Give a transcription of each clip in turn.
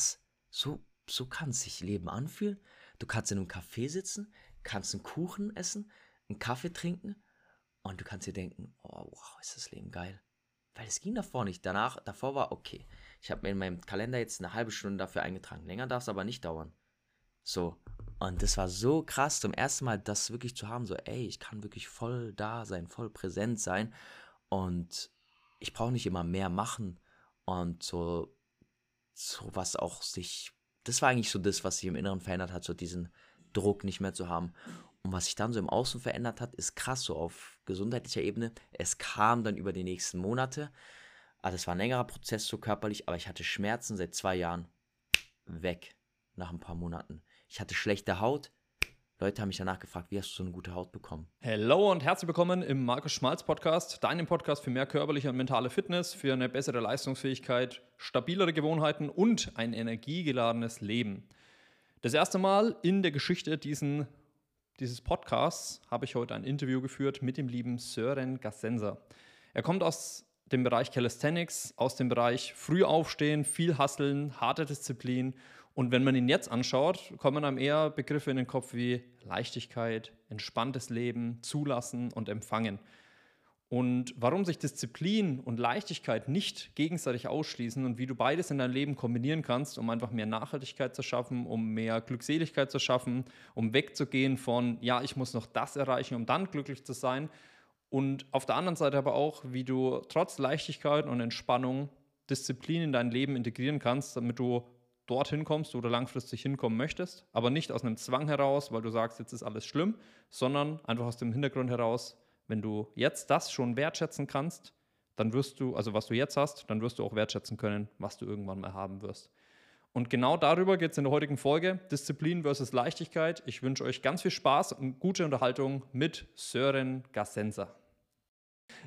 krass, so, so kann sich Leben anfühlen. Du kannst in einem Café sitzen, kannst einen Kuchen essen, einen Kaffee trinken und du kannst dir denken, oh, wow, ist das Leben geil. Weil es ging davor nicht. Danach, davor war okay. Ich habe mir in meinem Kalender jetzt eine halbe Stunde dafür eingetragen. Länger darf es aber nicht dauern. So. Und das war so krass, zum ersten Mal das wirklich zu haben. So, ey, ich kann wirklich voll da sein, voll präsent sein. Und ich brauche nicht immer mehr machen. Und so, so was auch sich. Das war eigentlich so das, was sich im Inneren verändert hat, so diesen Druck nicht mehr zu haben. Und was sich dann so im Außen verändert hat, ist krass, so auf gesundheitlicher Ebene. Es kam dann über die nächsten Monate. Also es war ein längerer Prozess so körperlich, aber ich hatte Schmerzen seit zwei Jahren weg nach ein paar Monaten. Ich hatte schlechte Haut. Leute haben mich danach gefragt, wie hast du so eine gute Haut bekommen? Hallo und herzlich willkommen im Markus Schmalz Podcast, deinem Podcast für mehr körperliche und mentale Fitness, für eine bessere Leistungsfähigkeit, stabilere Gewohnheiten und ein energiegeladenes Leben. Das erste Mal in der Geschichte diesen, dieses Podcasts habe ich heute ein Interview geführt mit dem lieben Sören Gassenser. Er kommt aus dem Bereich Calisthenics, aus dem Bereich früh aufstehen, viel hasseln, harte Disziplin. Und wenn man ihn jetzt anschaut, kommen einem eher Begriffe in den Kopf wie Leichtigkeit, entspanntes Leben, Zulassen und Empfangen. Und warum sich Disziplin und Leichtigkeit nicht gegenseitig ausschließen und wie du beides in deinem Leben kombinieren kannst, um einfach mehr Nachhaltigkeit zu schaffen, um mehr Glückseligkeit zu schaffen, um wegzugehen von, ja, ich muss noch das erreichen, um dann glücklich zu sein. Und auf der anderen Seite aber auch, wie du trotz Leichtigkeit und Entspannung Disziplin in dein Leben integrieren kannst, damit du dorthin kommst, wo du langfristig hinkommen möchtest, aber nicht aus einem Zwang heraus, weil du sagst, jetzt ist alles schlimm, sondern einfach aus dem Hintergrund heraus, wenn du jetzt das schon wertschätzen kannst, dann wirst du, also was du jetzt hast, dann wirst du auch wertschätzen können, was du irgendwann mal haben wirst. Und genau darüber geht es in der heutigen Folge. Disziplin versus Leichtigkeit. Ich wünsche euch ganz viel Spaß und gute Unterhaltung mit Sören Gassenser.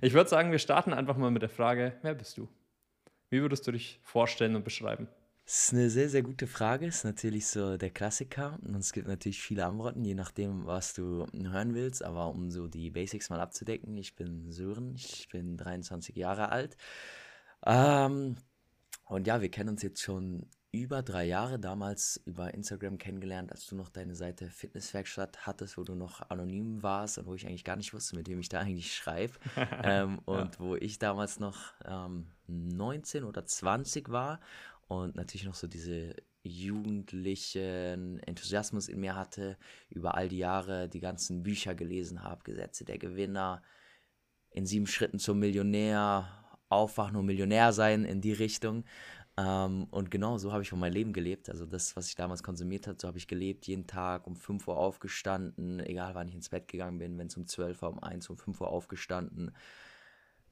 Ich würde sagen, wir starten einfach mal mit der Frage, wer bist du? Wie würdest du dich vorstellen und beschreiben? Das ist eine sehr, sehr gute Frage. Das ist natürlich so der Klassiker. Und es gibt natürlich viele Antworten, je nachdem, was du hören willst. Aber um so die Basics mal abzudecken, ich bin Sören, ich bin 23 Jahre alt. Ähm, und ja, wir kennen uns jetzt schon über drei Jahre, damals über Instagram kennengelernt, als du noch deine Seite Fitnesswerkstatt hattest, wo du noch anonym warst und wo ich eigentlich gar nicht wusste, mit wem ich da eigentlich schreibe. ähm, und ja. wo ich damals noch ähm, 19 oder 20 war und natürlich noch so diese jugendlichen Enthusiasmus in mir hatte, über all die Jahre die ganzen Bücher gelesen habe, Gesetze der Gewinner, in sieben Schritten zum Millionär, Aufwachen und Millionär sein in die Richtung. Ähm, und genau so habe ich von mein Leben gelebt. Also das, was ich damals konsumiert habe, so habe ich gelebt. Jeden Tag um 5 Uhr aufgestanden, egal wann ich ins Bett gegangen bin, wenn es um 12 war, um 1, um 5 Uhr aufgestanden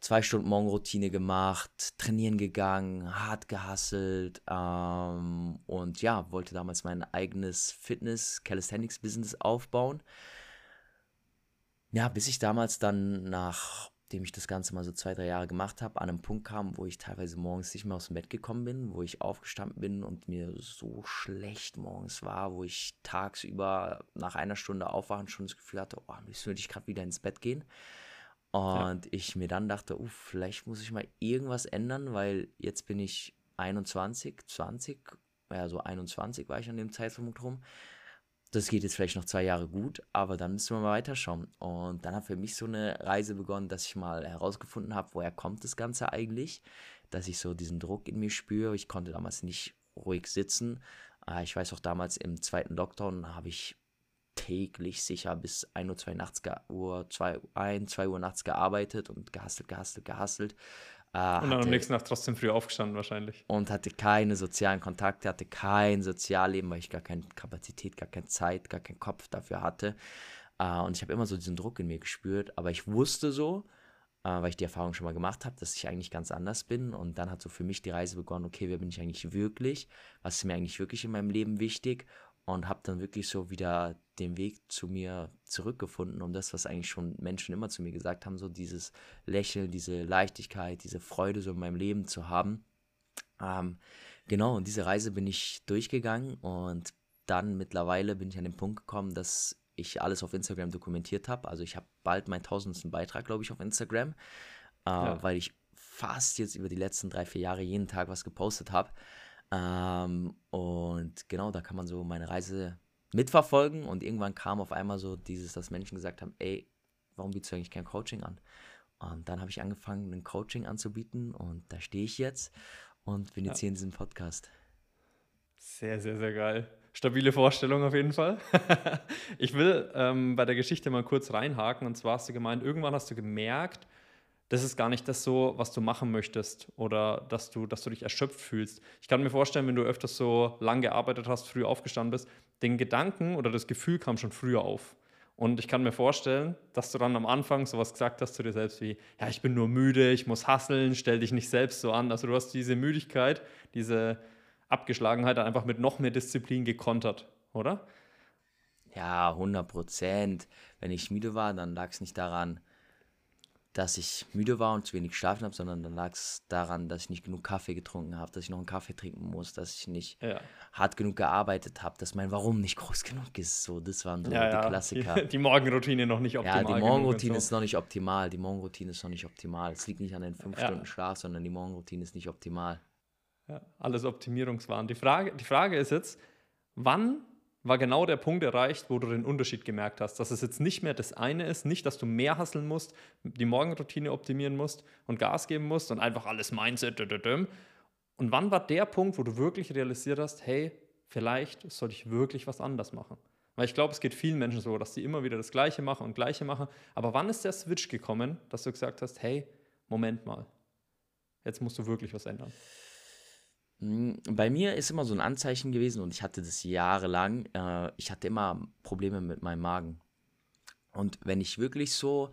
zwei Stunden Morgenroutine gemacht, trainieren gegangen, hart gehasselt ähm, und ja, wollte damals mein eigenes Fitness, Calisthenics-Business aufbauen. Ja, bis ich damals dann, nachdem ich das Ganze mal so zwei, drei Jahre gemacht habe, an einem Punkt kam, wo ich teilweise morgens nicht mehr aus dem Bett gekommen bin, wo ich aufgestanden bin und mir so schlecht morgens war, wo ich tagsüber nach einer Stunde aufwachen schon das Gefühl hatte, oh, müssen wir dich gerade wieder ins Bett gehen. Und ja. ich mir dann dachte, uff, vielleicht muss ich mal irgendwas ändern, weil jetzt bin ich 21, 20, ja, so 21 war ich an dem Zeitpunkt rum. Das geht jetzt vielleicht noch zwei Jahre gut, aber dann müssen wir mal weiterschauen. Und dann hat für mich so eine Reise begonnen, dass ich mal herausgefunden habe, woher kommt das Ganze eigentlich, dass ich so diesen Druck in mir spüre. Ich konnte damals nicht ruhig sitzen. Ah, ich weiß auch damals im zweiten Lockdown habe ich täglich sicher bis 1 Uhr, 2 nachts, Uhr, 2, 1, 2 Uhr nachts gearbeitet und gehastelt, gehastelt, gehastelt. Äh, und dann hatte, am nächsten Tag trotzdem früh aufgestanden wahrscheinlich. Und hatte keine sozialen Kontakte, hatte kein Sozialleben, weil ich gar keine Kapazität, gar keine Zeit, gar keinen Kopf dafür hatte. Äh, und ich habe immer so diesen Druck in mir gespürt, aber ich wusste so, äh, weil ich die Erfahrung schon mal gemacht habe, dass ich eigentlich ganz anders bin. Und dann hat so für mich die Reise begonnen, okay, wer bin ich eigentlich wirklich? Was ist mir eigentlich wirklich in meinem Leben wichtig? und habe dann wirklich so wieder den Weg zu mir zurückgefunden und das, was eigentlich schon Menschen immer zu mir gesagt haben, so dieses Lächeln, diese Leichtigkeit, diese Freude so in meinem Leben zu haben. Ähm, genau, und diese Reise bin ich durchgegangen und dann mittlerweile bin ich an den Punkt gekommen, dass ich alles auf Instagram dokumentiert habe. Also ich habe bald meinen tausendsten Beitrag, glaube ich, auf Instagram, äh, ja. weil ich fast jetzt über die letzten drei, vier Jahre jeden Tag was gepostet habe. Ähm, und genau, da kann man so meine Reise mitverfolgen. Und irgendwann kam auf einmal so dieses, dass Menschen gesagt haben, ey, warum bietest du eigentlich kein Coaching an? Und dann habe ich angefangen, ein Coaching anzubieten und da stehe ich jetzt und bin jetzt ja. hier in diesem Podcast. Sehr, sehr, sehr geil. Stabile Vorstellung auf jeden Fall. ich will ähm, bei der Geschichte mal kurz reinhaken. Und zwar hast du gemeint, irgendwann hast du gemerkt, das ist gar nicht das so, was du machen möchtest oder dass du, dass du dich erschöpft fühlst. Ich kann mir vorstellen, wenn du öfters so lang gearbeitet hast, früh aufgestanden bist, den Gedanken oder das Gefühl kam schon früher auf. Und ich kann mir vorstellen, dass du dann am Anfang sowas gesagt hast zu dir selbst wie, ja, ich bin nur müde, ich muss hasseln, stell dich nicht selbst so an. Also du hast diese Müdigkeit, diese Abgeschlagenheit dann einfach mit noch mehr Disziplin gekontert, oder? Ja, 100 Prozent. Wenn ich müde war, dann lag es nicht daran, dass ich müde war und zu wenig geschlafen habe, sondern dann lag es daran, dass ich nicht genug Kaffee getrunken habe, dass ich noch einen Kaffee trinken muss, dass ich nicht ja. hart genug gearbeitet habe, dass mein Warum nicht groß genug ist. So, das waren so ja, die ja. Klassiker. Die, die, Morgenroutine noch nicht optimal. Ja, die Morgenroutine so. ist noch nicht optimal. Die Morgenroutine ist noch nicht optimal. Es liegt nicht an den fünf Stunden Schlaf, sondern die Morgenroutine ist nicht optimal. Ja, alles Optimierungswahn. Die Frage, die Frage ist jetzt, wann war genau der Punkt erreicht, wo du den Unterschied gemerkt hast, dass es jetzt nicht mehr das eine ist, nicht, dass du mehr hasseln musst, die Morgenroutine optimieren musst und Gas geben musst und einfach alles Mindset. Und wann war der Punkt, wo du wirklich realisiert hast, hey, vielleicht sollte ich wirklich was anders machen? Weil ich glaube, es geht vielen Menschen so, dass sie immer wieder das Gleiche machen und Gleiche machen. Aber wann ist der Switch gekommen, dass du gesagt hast, hey, Moment mal, jetzt musst du wirklich was ändern? Hm, bei mir ist immer so ein Anzeichen gewesen und ich hatte das jahrelang. Äh, ich hatte immer Probleme mit meinem Magen. Und wenn ich wirklich so,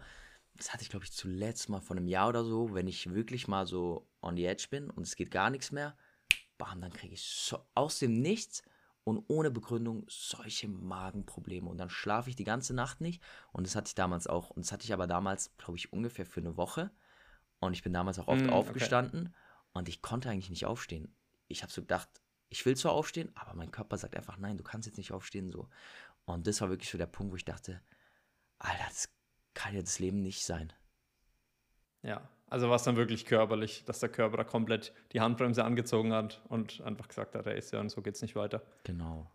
das hatte ich glaube ich zuletzt mal vor einem Jahr oder so, wenn ich wirklich mal so on the edge bin und es geht gar nichts mehr, bam, dann kriege ich so aus dem Nichts und ohne Begründung solche Magenprobleme. Und dann schlafe ich die ganze Nacht nicht. Und das hatte ich damals auch. Und das hatte ich aber damals, glaube ich, ungefähr für eine Woche. Und ich bin damals auch oft mm, aufgestanden okay. und ich konnte eigentlich nicht aufstehen ich habe so gedacht, ich will zwar aufstehen, aber mein Körper sagt einfach, nein, du kannst jetzt nicht aufstehen so. Und das war wirklich so der Punkt, wo ich dachte, Alter, das kann ja das Leben nicht sein. Ja, also war es dann wirklich körperlich, dass der Körper da komplett die Handbremse angezogen hat und einfach gesagt hat, ey, ja, und so geht's nicht weiter. Genau.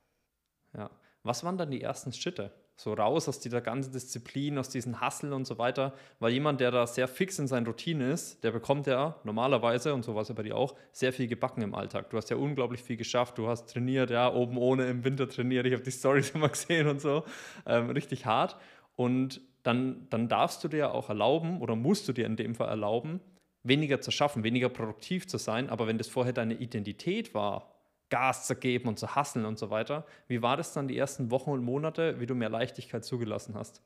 Ja. Was waren dann die ersten Schritte? So raus aus dieser ganzen Disziplin, aus diesen Hustle und so weiter. Weil jemand, der da sehr fix in seiner Routine ist, der bekommt ja normalerweise, und so war es ja bei dir auch, sehr viel gebacken im Alltag. Du hast ja unglaublich viel geschafft, du hast trainiert, ja, oben ohne, im Winter trainiert, ich habe die Stories immer gesehen und so, ähm, richtig hart. Und dann, dann darfst du dir auch erlauben, oder musst du dir in dem Fall erlauben, weniger zu schaffen, weniger produktiv zu sein. Aber wenn das vorher deine Identität war, Gas zu geben und zu hasseln und so weiter. Wie war das dann die ersten Wochen und Monate, wie du mehr Leichtigkeit zugelassen hast?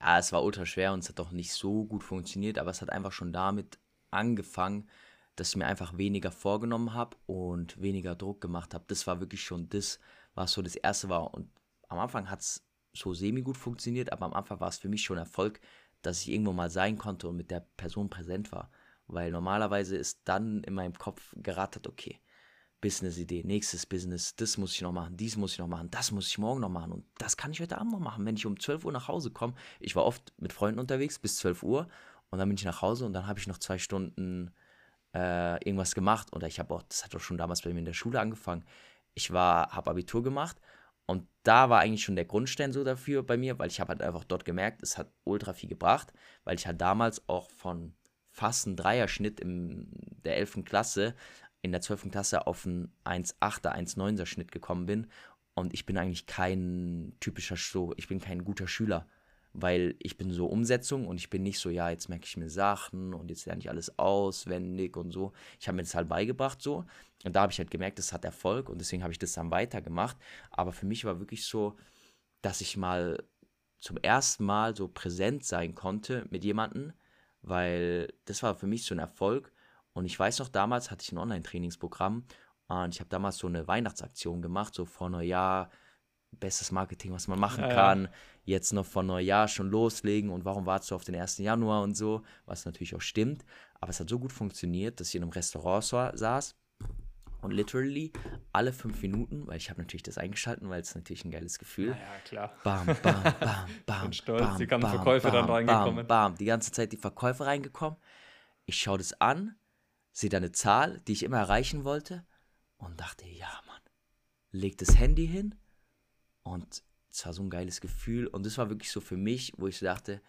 Ja, es war ultra schwer und es hat doch nicht so gut funktioniert, aber es hat einfach schon damit angefangen, dass ich mir einfach weniger vorgenommen habe und weniger Druck gemacht habe. Das war wirklich schon das, was so das Erste war. Und am Anfang hat es so semi-gut funktioniert, aber am Anfang war es für mich schon Erfolg, dass ich irgendwo mal sein konnte und mit der Person präsent war. Weil normalerweise ist dann in meinem Kopf gerattert, okay, Business-Idee, nächstes Business, das muss ich noch machen, dies muss ich noch machen, das muss ich morgen noch machen und das kann ich heute Abend noch machen, wenn ich um 12 Uhr nach Hause komme. Ich war oft mit Freunden unterwegs bis 12 Uhr und dann bin ich nach Hause und dann habe ich noch zwei Stunden äh, irgendwas gemacht oder ich habe auch, das hat doch schon damals bei mir in der Schule angefangen. Ich war, habe Abitur gemacht und da war eigentlich schon der Grundstein so dafür bei mir, weil ich habe halt einfach dort gemerkt, es hat ultra viel gebracht, weil ich halt damals auch von fast einen Dreierschnitt in der 11. Klasse in der 12. Klasse auf einen 1,8er, 1,9er Schnitt gekommen bin. Und ich bin eigentlich kein typischer, so, ich bin kein guter Schüler, weil ich bin so Umsetzung und ich bin nicht so, ja, jetzt merke ich mir Sachen und jetzt lerne ich alles auswendig und so. Ich habe mir das halt beigebracht so. Und da habe ich halt gemerkt, das hat Erfolg und deswegen habe ich das dann weitergemacht. Aber für mich war wirklich so, dass ich mal zum ersten Mal so präsent sein konnte mit jemandem, weil das war für mich so ein Erfolg und ich weiß noch, damals hatte ich ein Online-Trainingsprogramm und ich habe damals so eine Weihnachtsaktion gemacht, so vor Neujahr, bestes Marketing, was man machen ja, kann. Ja. Jetzt noch vor Neujahr schon loslegen und warum wartest du auf den 1. Januar und so, was natürlich auch stimmt. Aber es hat so gut funktioniert, dass ich in einem Restaurant saß und literally alle fünf Minuten, weil ich habe natürlich das eingeschalten, weil es natürlich ein geiles Gefühl. Ja, ja klar. Bam, bam, bam, bam. Und stolz, bam, die ganzen Verkäufe bam, dann reingekommen. Bam, bam, die ganze Zeit die Verkäufe reingekommen. Ich schaue das an sehe da eine Zahl, die ich immer erreichen wollte und dachte, ja, Mann, leg das Handy hin und es war so ein geiles Gefühl und das war wirklich so für mich, wo ich so dachte,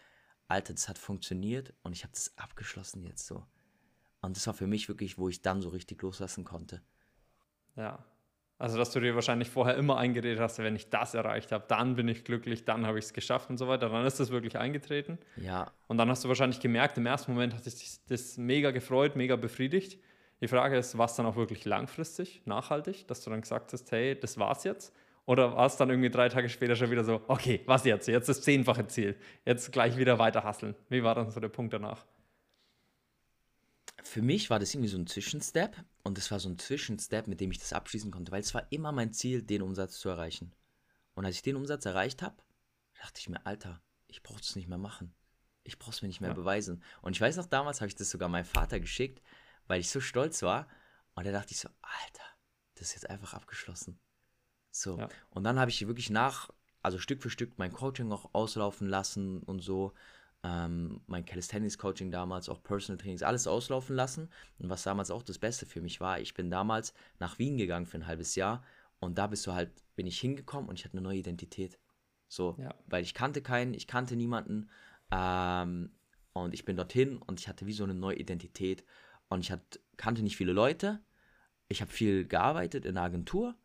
Alter, das hat funktioniert und ich habe das abgeschlossen jetzt so. Und das war für mich wirklich, wo ich dann so richtig loslassen konnte. Ja. Also, dass du dir wahrscheinlich vorher immer eingeredet hast, wenn ich das erreicht habe, dann bin ich glücklich, dann habe ich es geschafft und so weiter. Dann ist das wirklich eingetreten. Ja. Und dann hast du wahrscheinlich gemerkt, im ersten Moment hat sich das mega gefreut, mega befriedigt. Die Frage ist, war es dann auch wirklich langfristig, nachhaltig, dass du dann gesagt hast, hey, das war's jetzt? Oder war es dann irgendwie drei Tage später schon wieder so, okay, was jetzt? Jetzt das zehnfache Ziel. Jetzt gleich wieder weiter hasseln. Wie war dann so der Punkt danach? Für mich war das irgendwie so ein Zwischenstep und das war so ein Zwischenstep, mit dem ich das abschließen konnte, weil es war immer mein Ziel, den Umsatz zu erreichen. Und als ich den Umsatz erreicht habe, dachte ich mir, Alter, ich brauche das nicht mehr machen. Ich brauche es mir nicht mehr ja. beweisen. Und ich weiß noch, damals habe ich das sogar meinem Vater geschickt, weil ich so stolz war. Und da dachte ich so, Alter, das ist jetzt einfach abgeschlossen. So. Ja. Und dann habe ich wirklich nach, also Stück für Stück mein Coaching auch auslaufen lassen und so ähm, mein Calisthenics-Coaching damals, auch Personal Trainings, alles auslaufen lassen. Und was damals auch das Beste für mich war, ich bin damals nach Wien gegangen für ein halbes Jahr und da bist du halt, bin ich hingekommen und ich hatte eine neue Identität. So, ja. weil ich kannte keinen, ich kannte niemanden ähm, und ich bin dorthin und ich hatte wie so eine neue Identität und ich hat, kannte nicht viele Leute. Ich habe viel gearbeitet in der Agentur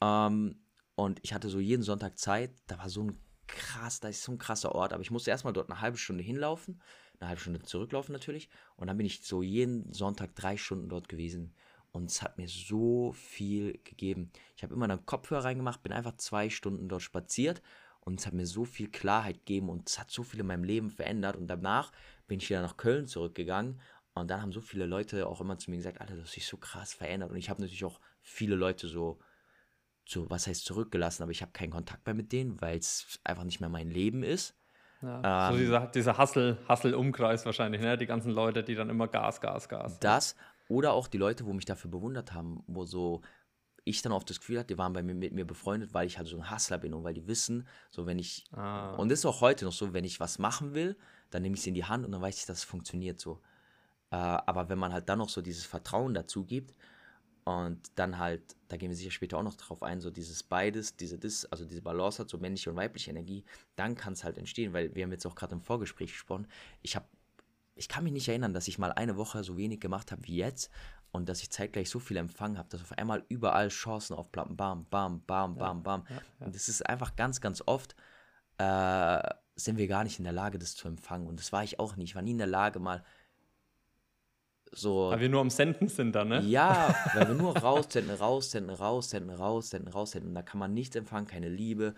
ähm, und ich hatte so jeden Sonntag Zeit. Da war so ein krass, da ist so ein krasser Ort. Aber ich musste erstmal dort eine halbe Stunde hinlaufen, eine halbe Stunde zurücklaufen natürlich. Und dann bin ich so jeden Sonntag drei Stunden dort gewesen. Und es hat mir so viel gegeben. Ich habe immer einen Kopfhörer reingemacht, bin einfach zwei Stunden dort spaziert. Und es hat mir so viel Klarheit gegeben und es hat so viel in meinem Leben verändert. Und danach bin ich wieder nach Köln zurückgegangen. Und dann haben so viele Leute auch immer zu mir gesagt, Alter, hast dich so krass verändert. Und ich habe natürlich auch viele Leute so so, was heißt zurückgelassen, aber ich habe keinen Kontakt mehr mit denen, weil es einfach nicht mehr mein Leben ist. Ja, ähm, so dieser, dieser Hassel-Umkreis wahrscheinlich, ne? Die ganzen Leute, die dann immer Gas, Gas, Gas. Das oder auch die Leute, wo mich dafür bewundert haben, wo so ich dann oft das Gefühl hatte, die waren bei mir mit mir befreundet, weil ich halt so ein Hustler bin und weil die wissen, so wenn ich ah. und das ist auch heute noch so, wenn ich was machen will, dann nehme ich es in die Hand und dann weiß ich, dass es funktioniert so. Äh, aber wenn man halt dann noch so dieses Vertrauen dazu gibt, und dann halt, da gehen wir sicher später auch noch drauf ein, so dieses beides, diese Dis, also diese Balance hat, so männliche und weibliche Energie, dann kann es halt entstehen, weil wir haben jetzt auch gerade im Vorgespräch gesprochen, ich habe, ich kann mich nicht erinnern, dass ich mal eine Woche so wenig gemacht habe wie jetzt und dass ich zeitgleich so viel empfangen habe, dass auf einmal überall Chancen aufplappen, bam, bam, bam, bam, bam. Ja, ja, Und das ist einfach ganz, ganz oft, äh, sind wir gar nicht in der Lage, das zu empfangen. Und das war ich auch nicht. Ich war nie in der Lage, mal so. Weil wir nur am Senden sind dann, ne? Ja, weil wir nur raussenden, raussenden, raussenden, raussenden, raussenden. Da kann man nichts empfangen, keine Liebe,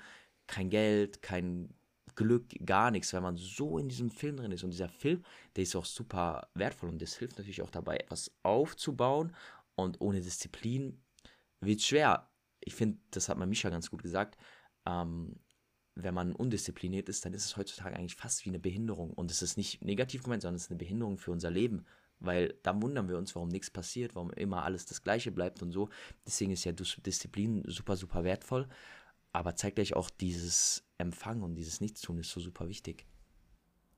kein Geld, kein Glück, gar nichts, weil man so in diesem Film drin ist. Und dieser Film, der ist auch super wertvoll und das hilft natürlich auch dabei, etwas aufzubauen. Und ohne Disziplin wird es schwer. Ich finde, das hat man Mischa ganz gut gesagt. Ähm, wenn man undiszipliniert ist, dann ist es heutzutage eigentlich fast wie eine Behinderung. Und es ist nicht negativ gemeint, sondern es ist eine Behinderung für unser Leben weil da wundern wir uns, warum nichts passiert, warum immer alles das Gleiche bleibt und so. Deswegen ist ja Disziplin super, super wertvoll, aber zeitgleich auch dieses Empfangen und dieses Nichtstun ist so super wichtig.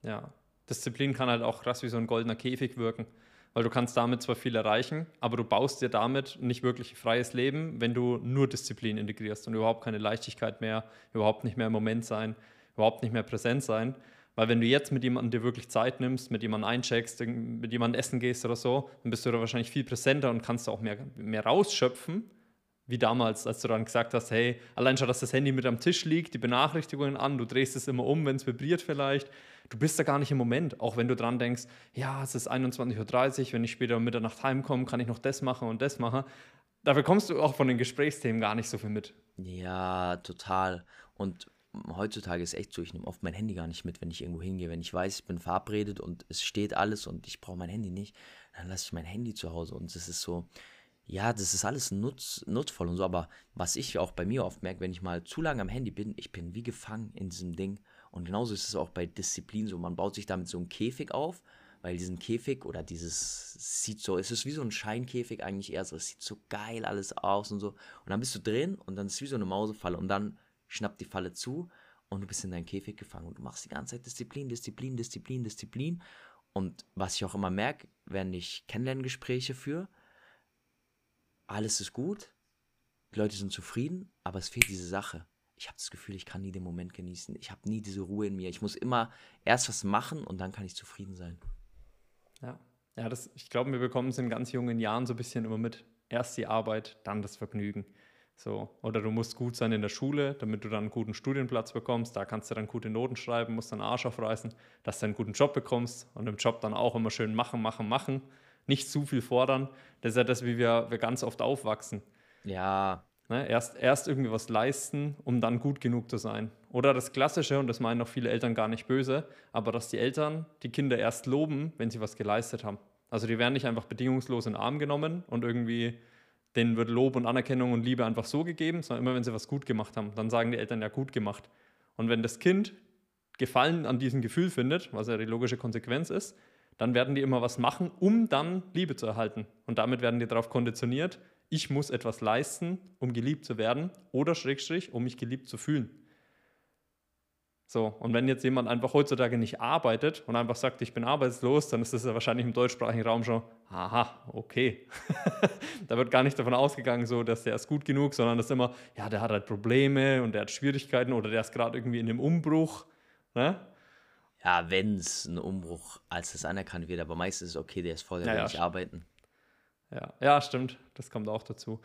Ja, Disziplin kann halt auch krass wie so ein goldener Käfig wirken, weil du kannst damit zwar viel erreichen, aber du baust dir damit nicht wirklich ein freies Leben, wenn du nur Disziplin integrierst und überhaupt keine Leichtigkeit mehr, überhaupt nicht mehr im Moment sein, überhaupt nicht mehr präsent sein. Weil wenn du jetzt mit jemandem dir wirklich Zeit nimmst, mit jemandem eincheckst, mit jemandem essen gehst oder so, dann bist du da wahrscheinlich viel präsenter und kannst auch mehr, mehr rausschöpfen, wie damals, als du dann gesagt hast, hey, allein schon, dass das Handy mit am Tisch liegt, die Benachrichtigungen an, du drehst es immer um, wenn es vibriert vielleicht. Du bist da gar nicht im Moment, auch wenn du dran denkst, ja, es ist 21.30 Uhr, wenn ich später um Mitternacht heimkomme, kann ich noch das machen und das machen. Da bekommst du auch von den Gesprächsthemen gar nicht so viel mit. Ja, total. Und heutzutage ist echt so, ich nehme oft mein Handy gar nicht mit, wenn ich irgendwo hingehe. Wenn ich weiß, ich bin verabredet und es steht alles und ich brauche mein Handy nicht, dann lasse ich mein Handy zu Hause. Und es ist so, ja, das ist alles nutz, nutzvoll und so. Aber was ich auch bei mir oft merke, wenn ich mal zu lange am Handy bin, ich bin wie gefangen in diesem Ding. Und genauso ist es auch bei Disziplin so. Man baut sich damit so einen Käfig auf, weil diesen Käfig oder dieses sieht so, es ist wie so ein Scheinkäfig eigentlich eher so. Es sieht so geil alles aus und so. Und dann bist du drin und dann ist es wie so eine Mausefalle. Und dann schnappt die Falle zu und du bist in deinen Käfig gefangen und du machst die ganze Zeit Disziplin, Disziplin, Disziplin, Disziplin. Und was ich auch immer merke, wenn ich Kennenlerngespräche führe, alles ist gut, die Leute sind zufrieden, aber es fehlt diese Sache. Ich habe das Gefühl, ich kann nie den Moment genießen. Ich habe nie diese Ruhe in mir. Ich muss immer erst was machen und dann kann ich zufrieden sein. Ja, ja das, ich glaube, wir bekommen es in ganz jungen Jahren so ein bisschen immer mit. Erst die Arbeit, dann das Vergnügen. So, oder du musst gut sein in der Schule, damit du dann einen guten Studienplatz bekommst. Da kannst du dann gute Noten schreiben, musst dann Arsch aufreißen, dass du einen guten Job bekommst und im Job dann auch immer schön machen, machen, machen. Nicht zu viel fordern. Das ist ja das, wie wir, wir ganz oft aufwachsen. Ja. Ne? Erst, erst irgendwie was leisten, um dann gut genug zu sein. Oder das Klassische, und das meinen auch viele Eltern gar nicht böse, aber dass die Eltern die Kinder erst loben, wenn sie was geleistet haben. Also die werden nicht einfach bedingungslos in den Arm genommen und irgendwie denen wird Lob und Anerkennung und Liebe einfach so gegeben, sondern immer wenn sie was gut gemacht haben, dann sagen die Eltern ja gut gemacht. Und wenn das Kind Gefallen an diesem Gefühl findet, was ja die logische Konsequenz ist, dann werden die immer was machen, um dann Liebe zu erhalten. Und damit werden die darauf konditioniert, ich muss etwas leisten, um geliebt zu werden oder Schrägstrich, um mich geliebt zu fühlen. So, und wenn jetzt jemand einfach heutzutage nicht arbeitet und einfach sagt, ich bin arbeitslos, dann ist das ja wahrscheinlich im deutschsprachigen Raum schon, aha, okay. da wird gar nicht davon ausgegangen, so, dass der ist gut genug, sondern das ist immer, ja, der hat halt Probleme und der hat Schwierigkeiten oder der ist gerade irgendwie in einem Umbruch. Ne? Ja, wenn es ein Umbruch als das anerkannt wird, aber meistens ist es okay, der ist voll, der ja, will ja, nicht arbeiten. Ja, ja, stimmt. Das kommt auch dazu.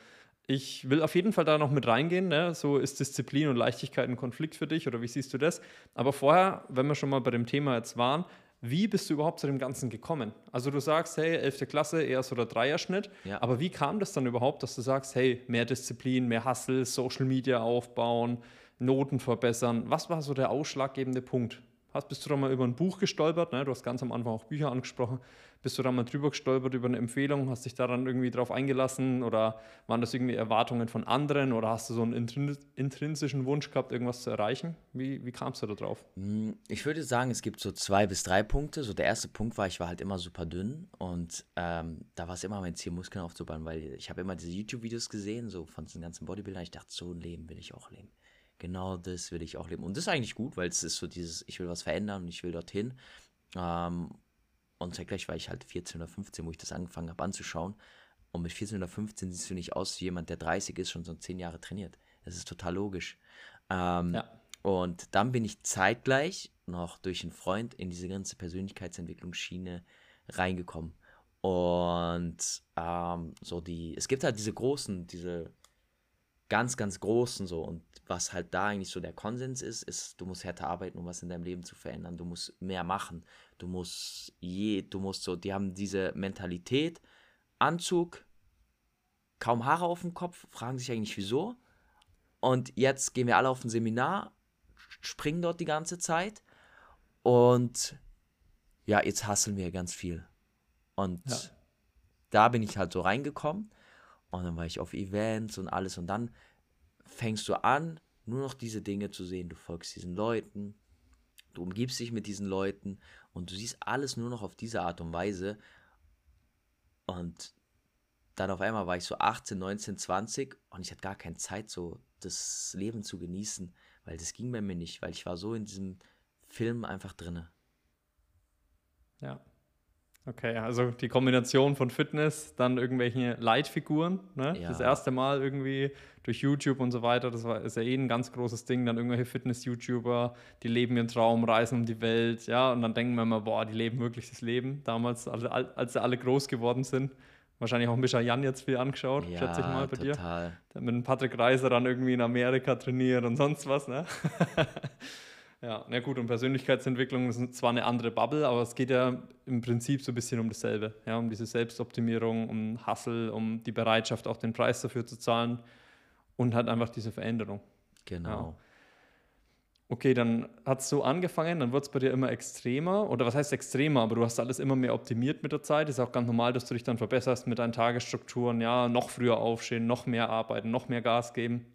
Ich will auf jeden Fall da noch mit reingehen. Ne? So ist Disziplin und Leichtigkeit ein Konflikt für dich oder wie siehst du das? Aber vorher, wenn wir schon mal bei dem Thema jetzt waren, wie bist du überhaupt zu dem Ganzen gekommen? Also du sagst, hey, 11. Klasse, eher so der Dreierschnitt. Ja. Aber wie kam das dann überhaupt, dass du sagst, hey, mehr Disziplin, mehr Hustle, Social Media aufbauen, Noten verbessern? Was war so der ausschlaggebende Punkt? Hast, bist du da mal über ein Buch gestolpert? Ne? Du hast ganz am Anfang auch Bücher angesprochen. Bist du da mal drüber gestolpert über eine Empfehlung? Hast dich daran irgendwie drauf eingelassen? Oder waren das irgendwie Erwartungen von anderen? Oder hast du so einen intrinsischen Wunsch gehabt, irgendwas zu erreichen? Wie, wie kamst du da drauf? Hm, ich würde sagen, es gibt so zwei bis drei Punkte. So der erste Punkt war, ich war halt immer super dünn. Und ähm, da war es immer mein Ziel, Muskeln aufzubauen, weil ich habe immer diese YouTube-Videos gesehen, so von den ganzen Bodybuildern. Ich dachte, so ein Leben will ich auch leben genau das will ich auch leben. Und das ist eigentlich gut, weil es ist so dieses, ich will was verändern und ich will dorthin. Ähm, und zeitgleich war ich halt 14 oder 15, wo ich das angefangen habe anzuschauen. Und mit 14 oder 15 siehst du nicht aus wie jemand, der 30 ist, schon so 10 Jahre trainiert. Das ist total logisch. Ähm, ja. Und dann bin ich zeitgleich noch durch einen Freund in diese ganze Persönlichkeitsentwicklungsschiene reingekommen. Und ähm, so die, es gibt halt diese großen, diese ganz, ganz großen so. Und was halt da eigentlich so der Konsens ist, ist, du musst härter arbeiten, um was in deinem Leben zu verändern. Du musst mehr machen. Du musst je, du musst so, die haben diese Mentalität, Anzug, kaum Haare auf dem Kopf, fragen sich eigentlich wieso. Und jetzt gehen wir alle auf ein Seminar, springen dort die ganze Zeit und ja, jetzt hasseln wir ganz viel. Und ja. da bin ich halt so reingekommen und dann war ich auf Events und alles. Und dann fängst du an, nur noch diese Dinge zu sehen. Du folgst diesen Leuten, du umgibst dich mit diesen Leuten und du siehst alles nur noch auf diese Art und Weise. Und dann auf einmal war ich so 18, 19, 20 und ich hatte gar keine Zeit, so das Leben zu genießen, weil das ging bei mir nicht, weil ich war so in diesem Film einfach drinne. Ja. Okay, also die Kombination von Fitness, dann irgendwelche Leitfiguren, ne? Ja. das erste Mal irgendwie durch YouTube und so weiter, das war, ist ja eh ein ganz großes Ding, dann irgendwelche Fitness-YouTuber, die leben ihren Traum, reisen um die Welt, ja, und dann denken wir immer, boah, die leben wirklich das Leben, damals, als sie alle groß geworden sind. Wahrscheinlich auch Mischa Jan jetzt viel angeschaut, ja, schätze ich mal bei total. dir. Der mit dem Patrick Reiser dann irgendwie in Amerika trainiert und sonst was, ne? Ja, na gut, und Persönlichkeitsentwicklung ist zwar eine andere Bubble, aber es geht ja im Prinzip so ein bisschen um dasselbe. Ja, um diese Selbstoptimierung, um Hustle, um die Bereitschaft, auch den Preis dafür zu zahlen und halt einfach diese Veränderung. Genau. Ja. Okay, dann hat es so angefangen, dann wird es bei dir immer extremer. Oder was heißt extremer? Aber du hast alles immer mehr optimiert mit der Zeit. Ist auch ganz normal, dass du dich dann verbesserst mit deinen Tagesstrukturen. Ja, noch früher aufstehen, noch mehr arbeiten, noch mehr Gas geben.